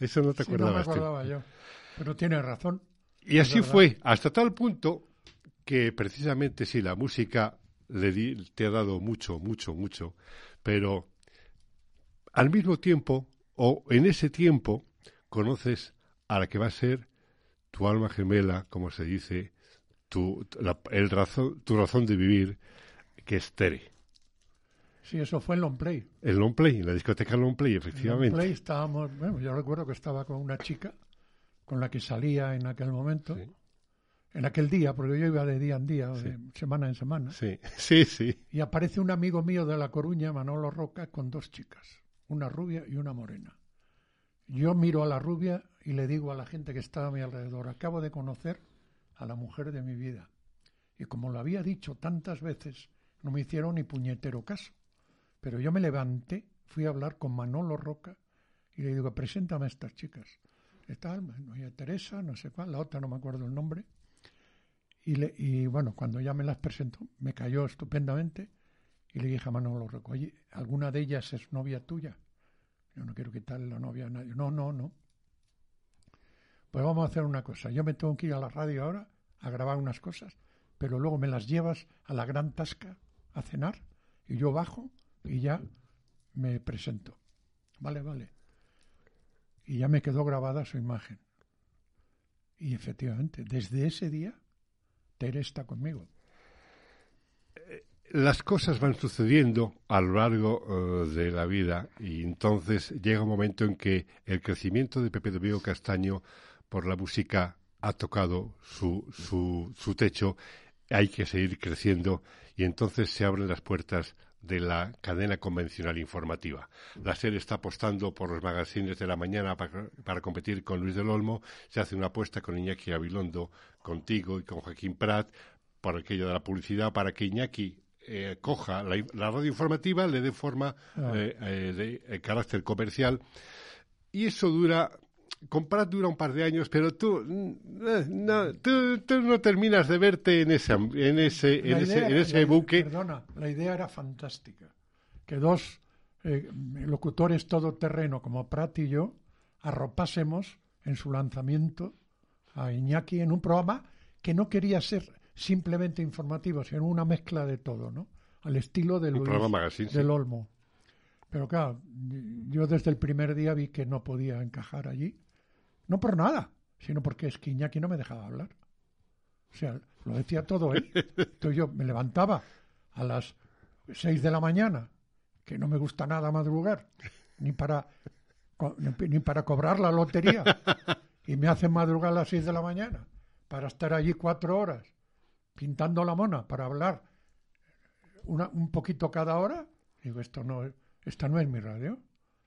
Eso no te sí, acordabas. No me acordaba yo, pero tienes razón. Y así fue, hasta tal punto que precisamente si la música le te ha dado mucho, mucho, mucho, pero al mismo tiempo, o en ese tiempo, conoces a la que va a ser tu alma gemela, como se dice, tu, el razón, tu razón de vivir, que es Tere. Sí, eso fue en Long Play. En Long Play, en la discoteca Long Play, efectivamente. En Long Play estábamos, bueno, yo recuerdo que estaba con una chica con la que salía en aquel momento. Sí en aquel día, porque yo iba de día en día, de semana en semana. Sí, sí, sí. Y aparece un amigo mío de La Coruña, Manolo Roca, con dos chicas, una rubia y una morena. Yo miro a la rubia y le digo a la gente que estaba a mi alrededor, acabo de conocer a la mujer de mi vida. Y como lo había dicho tantas veces, no me hicieron ni puñetero caso. Pero yo me levanté, fui a hablar con Manolo Roca y le digo, preséntame a estas chicas. Está Teresa, no sé cuál, la otra no me acuerdo el nombre. Y, bueno, cuando ya me las presentó, me cayó estupendamente y le dije a Manolo Roco, oye, ¿alguna de ellas es novia tuya? Yo no quiero quitarle la novia a nadie. No, no, no. Pues vamos a hacer una cosa. Yo me tengo que ir a la radio ahora a grabar unas cosas, pero luego me las llevas a la gran tasca a cenar y yo bajo y ya me presento. Vale, vale. Y ya me quedó grabada su imagen. Y efectivamente, desde ese día Tere está conmigo. Las cosas van sucediendo a lo largo eh, de la vida y entonces llega un momento en que el crecimiento de Pepe Domingo Castaño por la música ha tocado su, su, su techo, hay que seguir creciendo y entonces se abren las puertas de la cadena convencional informativa. La SER está apostando por los magazines de la mañana para, competir con Luis del Olmo. Se hace una apuesta con Iñaki Abilondo, contigo y con Joaquín Prat, por aquello de la publicidad, para que Iñaki eh, coja la, radio informativa, le dé forma ah. eh, eh, de carácter comercial. Y eso dura Comprat dura un par de años, pero tú no, tú, no terminas de verte en ese, en ese, en ese, en ese buque. Perdona, la idea era fantástica. Que dos eh, locutores todoterreno como Prat y yo arropásemos en su lanzamiento a Iñaki en un programa que no quería ser simplemente informativo, sino una mezcla de todo, ¿no? Al estilo del, del Olmo. Pero claro, yo desde el primer día vi que no podía encajar allí no por nada, sino porque es que no me dejaba hablar. O sea, lo decía todo él. Entonces yo me levantaba a las seis de la mañana, que no me gusta nada madrugar, ni para, ni para cobrar la lotería, y me hacen madrugar a las seis de la mañana para estar allí cuatro horas pintando la mona para hablar una, un poquito cada hora. Digo, esto no, esta no es mi radio.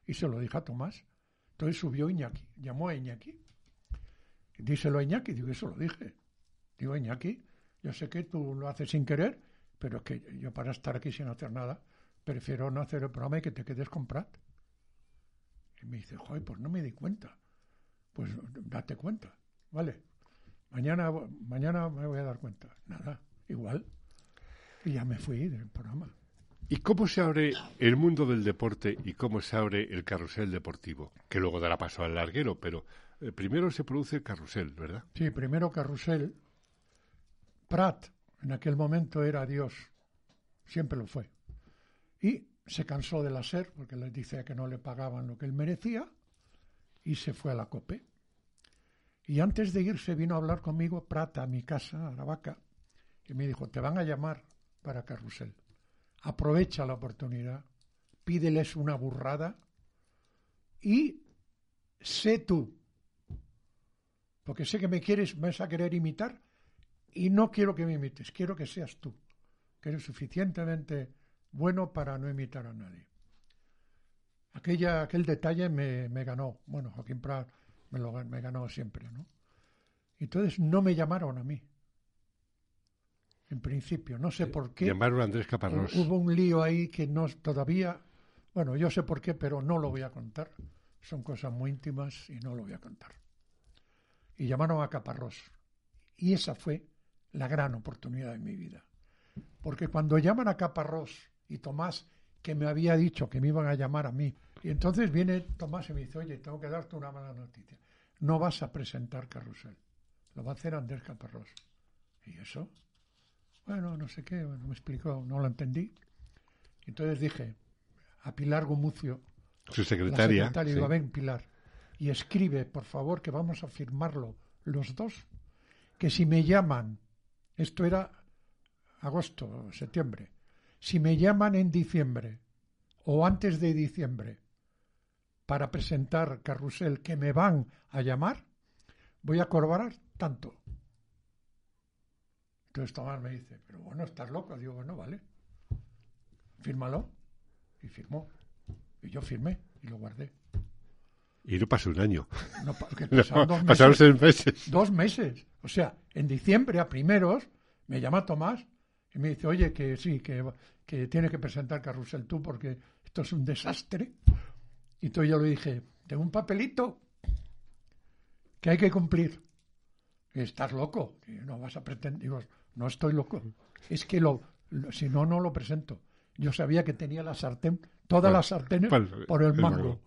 Y se lo dije a Tomás. Entonces subió Iñaki, llamó a Iñaki. Díselo a Iñaki, digo, eso lo dije. Digo, Iñaki, yo sé que tú lo haces sin querer, pero es que yo para estar aquí sin hacer nada, prefiero no hacer el programa y que te quedes con. Y me dice, joder, pues no me di cuenta. Pues date cuenta, ¿vale? Mañana, mañana me voy a dar cuenta. Nada, igual. Y ya me fui del programa. ¿Y cómo se abre el mundo del deporte y cómo se abre el carrusel deportivo? Que luego dará paso al larguero, pero eh, primero se produce el carrusel, ¿verdad? Sí, primero carrusel. Prat en aquel momento era Dios, siempre lo fue. Y se cansó de la SER porque les dice que no le pagaban lo que él merecía y se fue a la COPE. Y antes de irse vino a hablar conmigo Prata a mi casa, a la y me dijo, te van a llamar para Carrusel. Aprovecha la oportunidad, pídeles una burrada y sé tú. Porque sé que me quieres, vas a querer imitar y no quiero que me imites, quiero que seas tú, que eres suficientemente bueno para no imitar a nadie. Aquella, aquel detalle me, me ganó. Bueno, Joaquín Prat me, lo, me ganó siempre, ¿no? Entonces no me llamaron a mí. En principio, no sé por qué. Llamaron a Andrés Caparrós. Hubo un lío ahí que no todavía. Bueno, yo sé por qué, pero no lo voy a contar. Son cosas muy íntimas y no lo voy a contar. Y llamaron a Caparrós. Y esa fue la gran oportunidad de mi vida. Porque cuando llaman a Caparrós y Tomás, que me había dicho que me iban a llamar a mí, y entonces viene Tomás y me dice, oye, tengo que darte una mala noticia. No vas a presentar Carrusel. Lo va a hacer Andrés Caparrós. ¿Y eso? Bueno, no sé qué, me explicó, no lo entendí. Entonces dije a Pilar Gumucio, su secretaria, la secretaria digo, ven Pilar, y escribe, por favor, que vamos a firmarlo los dos, que si me llaman, esto era agosto, septiembre, si me llaman en diciembre o antes de diciembre para presentar Carrusel que me van a llamar, voy a cobrar tanto. Entonces Tomás me dice, pero bueno, estás loco. Digo, bueno, vale, fírmalo. Y firmó. Y yo firmé y lo guardé. Y no pasó un año. No, pasaron, dos meses, pasaron seis meses. Dos meses. O sea, en diciembre a primeros me llama Tomás y me dice, oye, que sí, que, que tiene que presentar Carrusel tú porque esto es un desastre. Y entonces yo le dije, tengo un papelito que hay que cumplir. Estás loco, no vas a pretender. Digo, no estoy loco. Es que lo, si no, no lo presento. Yo sabía que tenía la sartén, todas las sartenes por el mango.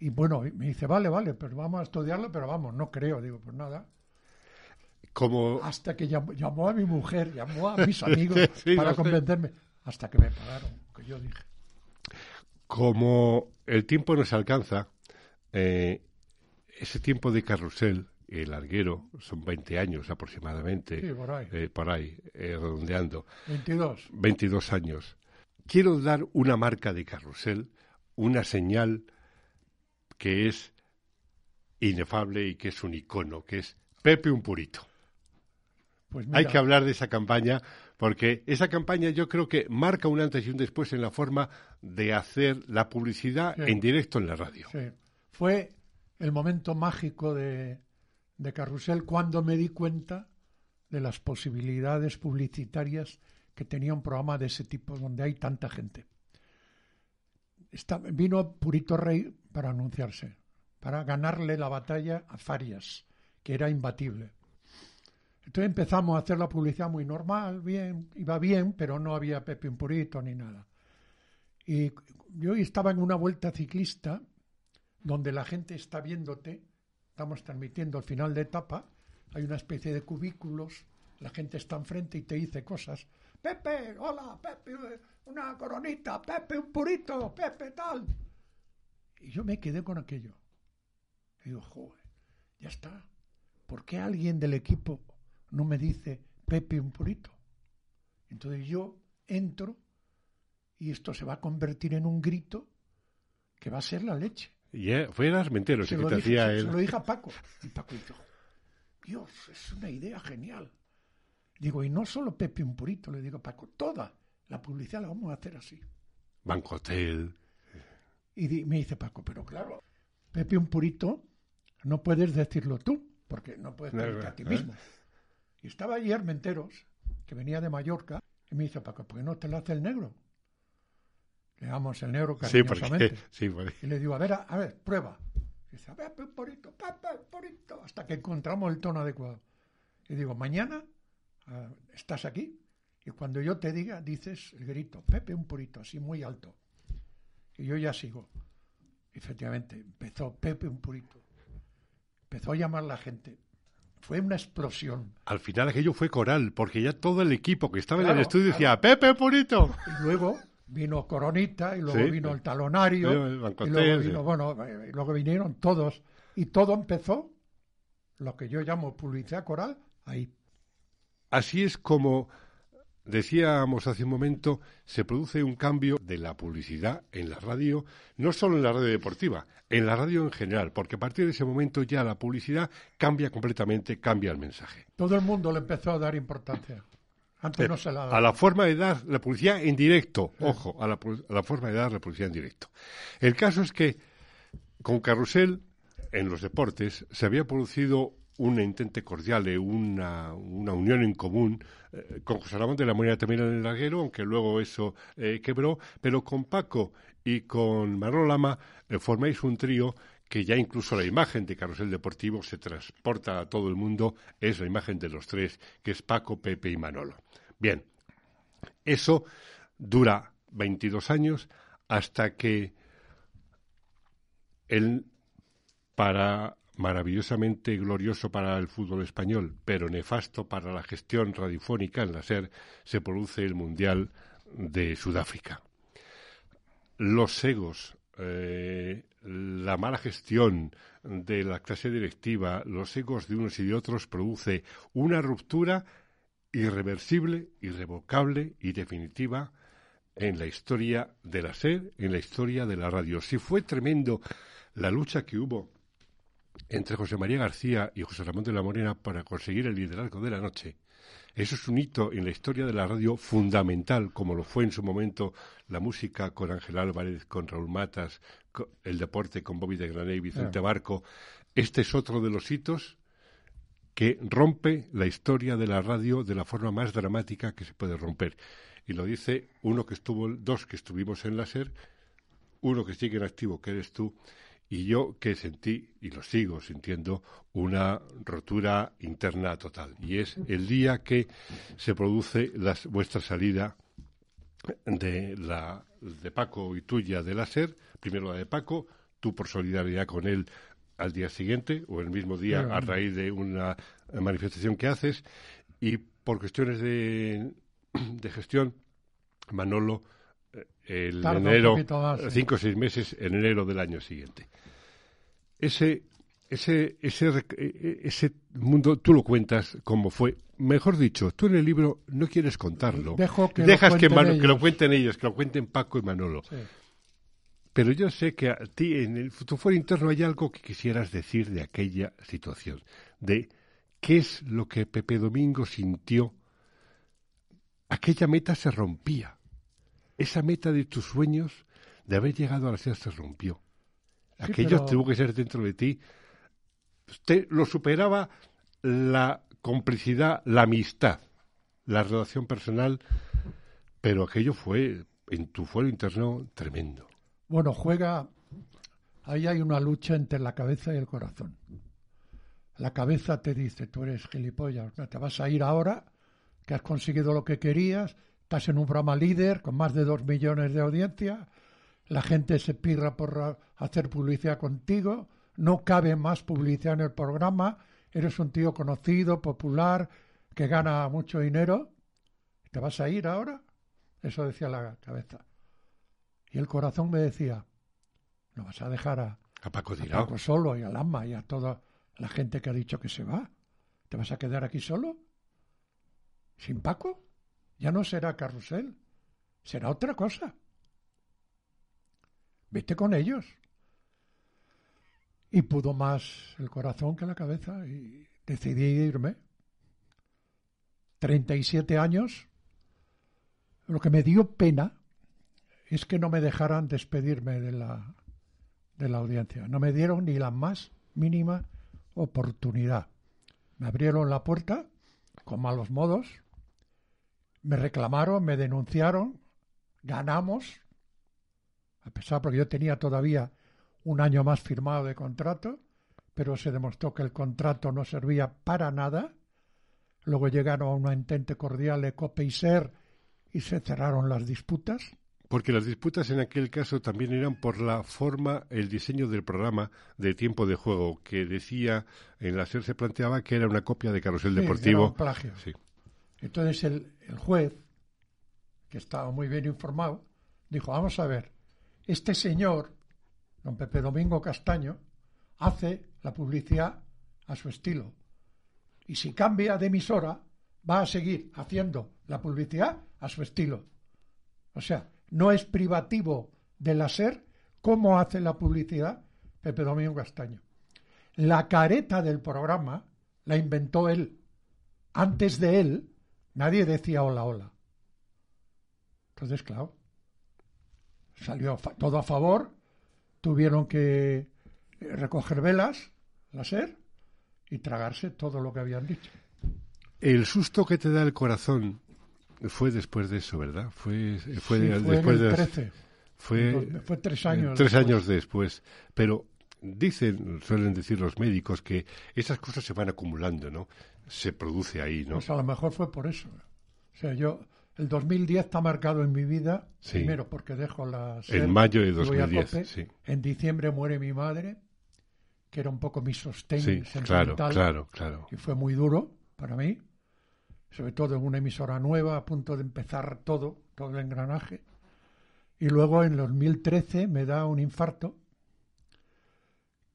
Y bueno, me dice, vale, vale, pero vamos a estudiarlo, pero vamos, no creo. Digo, pues nada. Como... Hasta que llamó, a mi mujer, llamó a mis amigos para convencerme, hasta que me pagaron, que yo dije. Como el tiempo nos alcanza, eh, ese tiempo de carrusel el larguero, son 20 años aproximadamente. Sí, por ahí. Eh, por ahí, eh, redondeando. 22. 22 años. Quiero dar una marca de carrusel, una señal que es inefable y que es un icono, que es Pepe un purito. Pues Hay que hablar de esa campaña porque esa campaña yo creo que marca un antes y un después en la forma de hacer la publicidad en directo en la radio. Sí. Fue el momento mágico de, de Carrusel cuando me di cuenta de las posibilidades publicitarias que tenía un programa de ese tipo donde hay tanta gente. vino Purito Rey para anunciarse, para ganarle la batalla a Farias, que era imbatible. Entonces empezamos a hacer la publicidad muy normal, bien, iba bien, pero no había Pepe un Purito ni nada. Y yo estaba en una vuelta ciclista donde la gente está viéndote estamos transmitiendo al final de etapa, hay una especie de cubículos, la gente está enfrente y te dice cosas. Pepe, hola, Pepe, una coronita, Pepe, un purito, Pepe, tal. Y yo me quedé con aquello. Y digo, joder, ya está. ¿Por qué alguien del equipo no me dice Pepe, un purito? Entonces yo entro y esto se va a convertir en un grito que va a ser la leche. Y fue Armentero se, que te hacía él. Se lo dije a Paco. Y Paco dijo, Dios, es una idea genial. Digo, y no solo Pepe un purito, le digo, Paco, toda la publicidad la vamos a hacer así. Banco Hotel. Y me dice Paco, pero claro, Pepe un purito, no puedes decirlo tú, porque no puedes decirlo a ti mismo. Y estaba allí Armenteros, que venía de Mallorca, y me dice, Paco, ¿por qué no te lo hace el negro? Le damos el negro cariñosamente. Sí, porque, Y le digo, a ver, a, ver, prueba. Y dice, a ver, porito, hasta que encontramos el tono adecuado. Y digo, mañana uh, estás aquí y cuando yo te diga, dices el grito, Pepe un purito, así muy alto. Y yo ya sigo. Efectivamente, empezó Pepe un purito. Empezó a llamar la gente. Fue una explosión. Al final aquello fue coral, porque ya todo el equipo que estaba en el estudio decía, Pepe Purito. Y luego vino Coronita y luego vino el talonario y luego vino, bueno, y luego vinieron todos y todo empezó lo que yo llamo publicidad coral, ahí. Así es como decíamos hace un momento, se produce un cambio de la publicidad en la radio, no solo en la radio deportiva, en la radio en general, porque a partir de ese momento ya la publicidad cambia completamente, cambia el mensaje. Todo el mundo le empezó a dar importancia. Antes Eh, no se la daba. A la forma de dar la publicidad en directo, ojo, a la, a la forma de dar la publicidad en directo. El caso es que con Carrusel, en los deportes, se había producido un intente cordial, de una, una unión en común, eh, con José Ramón de la Moneda también en el larguero, aunque luego eso eh, quebró, pero con Paco y con Manolo Lama eh, formáis un trío que ya incluso la imagen de Carrusel Deportivo se transporta a todo el mundo, es la imagen de los tres, que es Paco, Pepe y Manolo. Bien, eso dura 22 años hasta que el para maravillosamente glorioso para el fútbol español, pero nefasto para la gestión radiofónica en la SER, se produce el Mundial de Sudáfrica. Los egos, eh, la mala gestión de la clase directiva, los egos de unos y de otros produce una ruptura irreversible, irrevocable y definitiva en la historia de la SER, en la historia de la radio. Si fue tremendo la lucha que hubo entre José María García y José Ramón de la Morena para conseguir el liderazgo de la noche. Eso es un hito en la historia de la radio fundamental, como lo fue en su momento la música con Ángel Álvarez, con Raúl Matas, el deporte con Bobby de Grané y Vicente Barco. Este es otro de los hitos que rompe la historia de la radio de la forma más dramática que se puede romper. Y lo dice uno que estuvo, dos que estuvimos en la SER, uno que sigue en activo, que eres tú, y yo que sentí, y lo sigo sintiendo, una rotura interna total. Y es el día que se produce las- vuestra salida de, la, de Paco y tuya de la SER, primero la de Paco, tú por solidaridad con él al día siguiente o el mismo día a raíz de una manifestación que haces y por cuestiones de, de gestión, Manolo, eh, el enero, cinco o seis meses, en enero del año siguiente. Ese, ese, ese, eh, eh, ese mundo, tú lo cuentas como fue. Mejor dicho, tú en el libro no quieres contarlo. Dejo que lo Dejas que, Mano- que lo cuenten ellos, que lo cuenten Paco y Manolo. Sí. Pero yo sé que a ti, en el, tu fuero interno, hay algo que quisieras decir de aquella situación. De qué es lo que Pepe Domingo sintió. Aquella meta se rompía. Esa meta de tus sueños de haber llegado a la SER se rompió. Sí, Aquello pero- tuvo que ser dentro de ti. Usted lo superaba la complicidad, la amistad, la relación personal, pero aquello fue, en tu fuero interno, tremendo. Bueno, juega. Ahí hay una lucha entre la cabeza y el corazón. La cabeza te dice, tú eres gilipollas, no te vas a ir ahora, que has conseguido lo que querías, estás en un programa líder con más de dos millones de audiencia, la gente se pirra por hacer publicidad contigo, no cabe más publicidad en el programa, eres un tío conocido, popular, que gana mucho dinero, ¿te vas a ir ahora? Eso decía la cabeza. Y el corazón me decía, no vas a dejar a, A Paco a. Paco solo y al ama y a toda la gente que ha dicho que se va. ¿Te vas a quedar aquí solo? ¿Sin Paco? Ya no será carrusel, será otra cosa. Vete con ellos. Y pudo más el corazón que la cabeza y decidí irme. 37 años. Lo que me dio pena es que no me dejaran despedirme de la, de la audiencia. No me dieron ni la más mínima oportunidad. Me abrieron la puerta con malos modos, me reclamaron, me denunciaron, ganamos, a pesar porque yo tenía todavía un año más firmado de contrato, pero se demostró que el contrato no servía para nada. Luego llegaron a un entente cordial de COPE y SER y se cerraron las disputas. Porque las disputas en aquel caso también eran por la forma, el diseño del programa de tiempo de juego, que decía, en la SER se planteaba que era una copia de Carrusel Sí, Deportivo. era un plagio. Sí. Entonces el, el juez, que estaba muy bien informado, dijo, vamos a ver, este señor, don Pepe Domingo Castaño, hace la publicidad a su estilo. Y si cambia de emisora, va a seguir haciendo la publicidad a su estilo. O sea, no es privativo de la SER cómo hace la publicidad Pepe Domingo Castaño. La careta del programa la inventó él. Antes de él, nadie decía hola, hola. Entonces, claro, salió todo a favor, tuvieron que eh, recoger velas, la SER, y tragarse todo lo que habían dicho. El susto que te da el corazón fue después de eso, ¿verdad? Fue, fue, después de 13. Fue, fue tres años. Tres años después. Pero dicen, suelen decir los médicos que esas cosas se van acumulando, ¿no? Se produce ahí, ¿no? Pues a lo mejor fue por eso. O sea, yo, el 2010 está marcado en mi vida, primero porque dejo la... en mayo de 2010, sí. En diciembre muere mi madre, que era un poco mi sostén sí, claro, claro, claro. Y fue muy duro para mí, sobre todo en una emisora nueva, a punto de empezar todo, todo el engranaje. Y luego en 2013 me da un infarto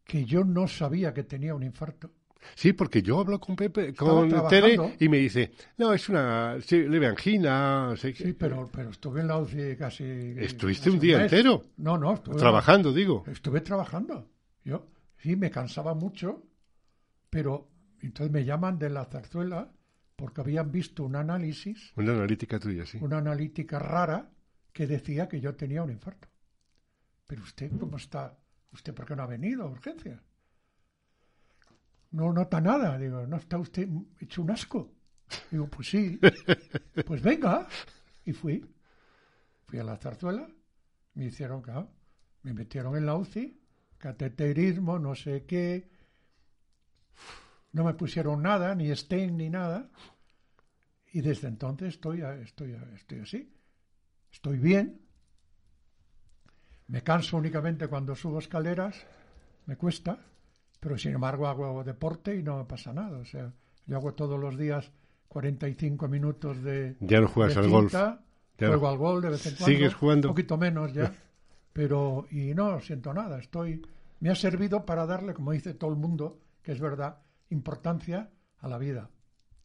que yo no sabía que tenía un infarto. Sí, porque yo hablo con Pepe, con Tere, y me dice, no, es una leve angina. sí, pero, pero estuve en la UCI casi... ¿Estuviste un día entero? No, no. Estuve, trabajando, digo. Estuve trabajando. Yo, sí, me cansaba mucho, pero entonces me llaman de la zarzuela porque habían visto un análisis. Una analítica tuya, sí. Una analítica rara que decía que yo tenía un infarto. Pero usted, ¿cómo está? ¿Usted por qué no ha venido a urgencia? No nota nada. Digo, ¿no está usted hecho un asco? Digo, pues sí. Pues venga. Y fui. Fui a la zarzuela. Me hicieron, claro, me metieron en la UCI, cateterismo, no sé qué. No me pusieron nada, ni estén, ni nada. Y desde entonces estoy, estoy, estoy así. Estoy bien, me canso únicamente cuando subo escaleras, me cuesta, pero sin embargo hago deporte y no me pasa nada. O sea, yo hago todos los días 45 minutos de. Ya no juegas al golf. Juego al golf de vez en cuando. ¿Sigues jugando? Un poquito menos ya. pero, y no siento nada. Estoy. Me ha servido para darle, como dice todo el mundo, que es verdad, importancia a la vida,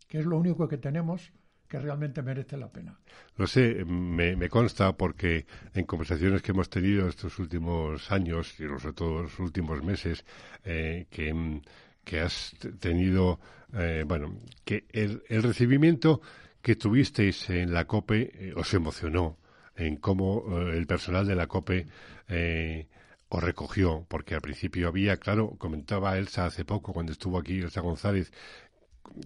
que es lo único que tenemos que realmente merece la pena. Lo sé, me, consta porque en conversaciones que hemos tenido estos últimos años y sobre todo los últimos meses, eh, que, has tenido, eh, bueno, que el, recibimiento que tuvisteis en la COPE eh, os emocionó en cómo el personal de la COPE os recogió, porque al principio había, claro, comentaba Elsa hace poco cuando estuvo aquí, Elsa González,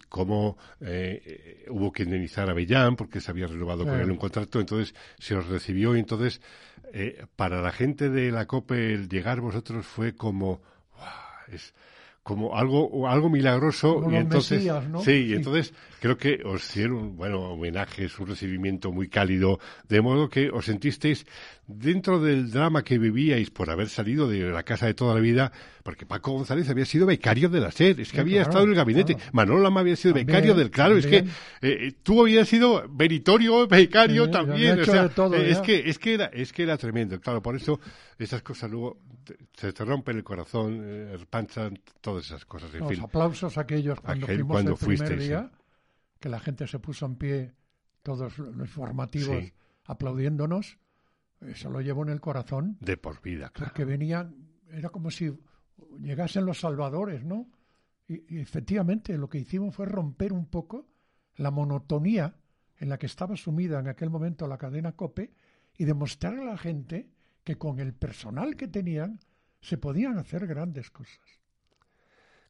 cómo eh, hubo que indemnizar a Bellán porque se había renovado con él un contrato, entonces se os recibió y entonces eh, para la gente de la COPE el llegar vosotros fue como es como algo algo milagroso y entonces sí, y entonces creo que os hicieron bueno homenajes un recibimiento muy cálido de modo que os sentisteis dentro del drama que vivíais por haber salido de la casa de toda la vida, porque Paco González había sido becario de la SED, es que había estado en el gabinete, Manolo Lama había sido becario del claro, es que eh, eh, tú habías sido veritorio, becario también, o sea, eh, es que es que era es que era tremendo, claro, por eso esas cosas luego se te rompen el corazón, el panchan, todas esas cosas, en Los aplausos aquellos cuando fuimos el primer día, que la gente se puso en pie, todos los informativos aplaudiéndonos eso lo llevo en el corazón. De por vida, claro. Porque venían, era como si llegasen los salvadores, ¿no? Y, efectivamente lo que hicimos fue romper un poco la monotonía en la que estaba sumida en aquel momento la cadena COPE y demostrar a la gente que con el personal que tenían se podían hacer grandes cosas.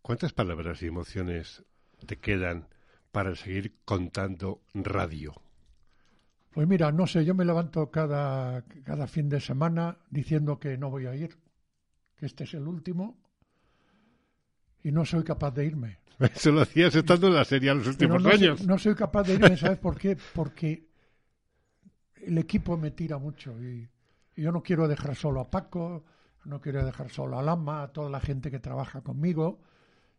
¿Cuántas palabras y emociones te quedan para seguir contando radio? Pues mira, no sé, yo me levanto cada, cada fin de semana diciendo que no voy a ir, que este es el último y no soy capaz de irme. Eso lo hacías estando en la serie los últimos años. no soy capaz de irme, ¿sabes por qué? Porque el equipo me tira mucho y, yo no quiero dejar solo a Paco, no quiero dejar solo a Lama, a toda la gente que trabaja conmigo.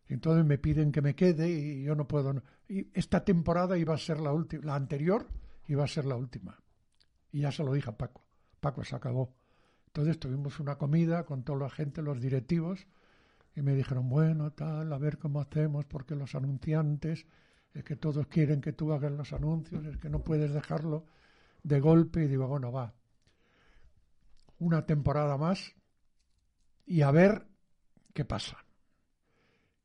Entonces me piden que me quede y yo no puedo. Y esta temporada iba a ser la última, la anterior iba a ser la última. Y ya se lo dije a Paco. Paco se acabó. Entonces tuvimos una comida con toda la gente, los directivos, y me dijeron, bueno, tal, a ver cómo hacemos, porque los anunciantes, es que todos quieren que tú hagas los anuncios, es que no puedes dejarlo de golpe. Y digo, bueno, va, una temporada más y a ver qué pasa.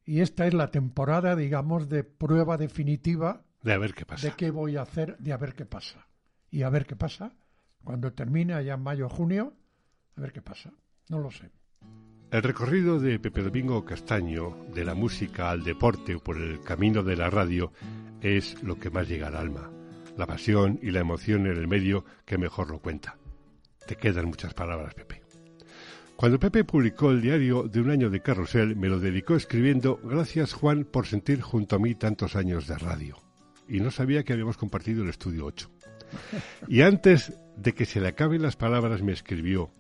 Y esta es la temporada, digamos, de prueba definitiva de a ver qué pasa. De qué voy a hacer, de a ver qué pasa. Y a ver qué pasa. Cuando termine allá en mayo o junio, a ver qué pasa. No lo sé. El recorrido de Pepe Domingo Castaño, de la música al deporte o por el camino de la radio, es lo que más llega al alma. La pasión y la emoción en el medio que mejor lo cuenta. Te quedan muchas palabras, Pepe. Cuando Pepe publicó el diario de un año de carrusel, me lo dedicó escribiendo Gracias Juan por sentir junto a mí tantos años de radio. Y no sabía que habíamos compartido el estudio 8. Y antes de que se le acaben las palabras me escribió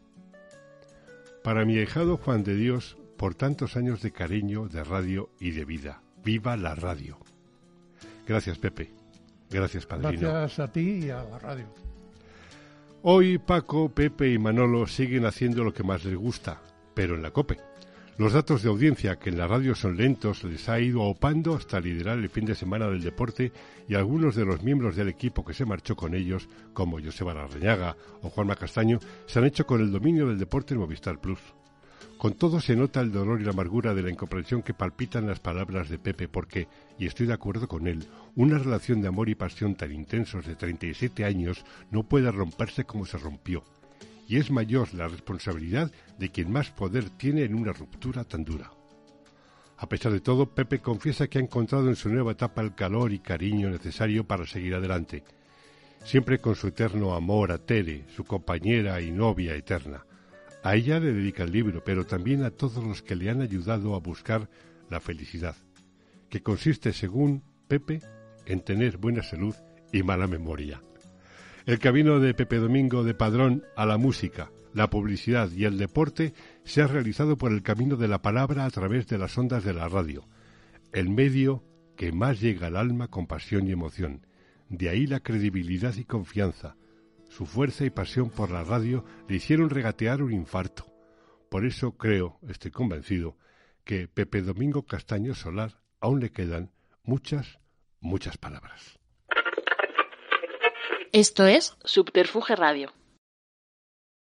Para mi ahijado Juan de Dios, por tantos años de cariño, de radio y de vida. ¡Viva la radio! Gracias, Pepe. Gracias, padrino. Gracias a ti y a la radio. Hoy Paco, Pepe y Manolo siguen haciendo lo que más les gusta, pero en la COPE. Los datos de audiencia, que en la radio son lentos, les ha ido opando hasta liderar el fin de semana del deporte y algunos de los miembros del equipo que se marchó con ellos, como Joseba Larreñaga o Juanma Castaño, se han hecho con el dominio del deporte en Movistar Plus. Con todo se nota el dolor y la amargura de la incomprensión que palpitan las palabras de Pepe porque, y estoy de acuerdo con él, una relación de amor y pasión tan intensos de 37 años no puede romperse como se rompió. Y es mayor la responsabilidad de quien más poder tiene en una ruptura tan dura. A pesar de todo, Pepe confiesa que ha encontrado en su nueva etapa el calor y cariño necesario para seguir adelante, siempre con su eterno amor a Tere, su compañera y novia eterna a ella le dedica el libro, pero también a todos los que le han ayudado a buscar la felicidad, que consiste, según Pepe, en tener buena salud y mala memoria. El camino de Pepe Domingo de Padrón a la música, la publicidad y el deporte se ha realizado por el camino de la palabra a través de las ondas de la radio, el medio que más llega al alma con pasión y emoción. De ahí la credibilidad y confianza, su fuerza y pasión por la radio le hicieron regatear un infarto. Por eso creo, estoy convencido, que Pepe Domingo Castaño Solar aún le quedan muchas, muchas palabras. Esto es Subterfuge Radio.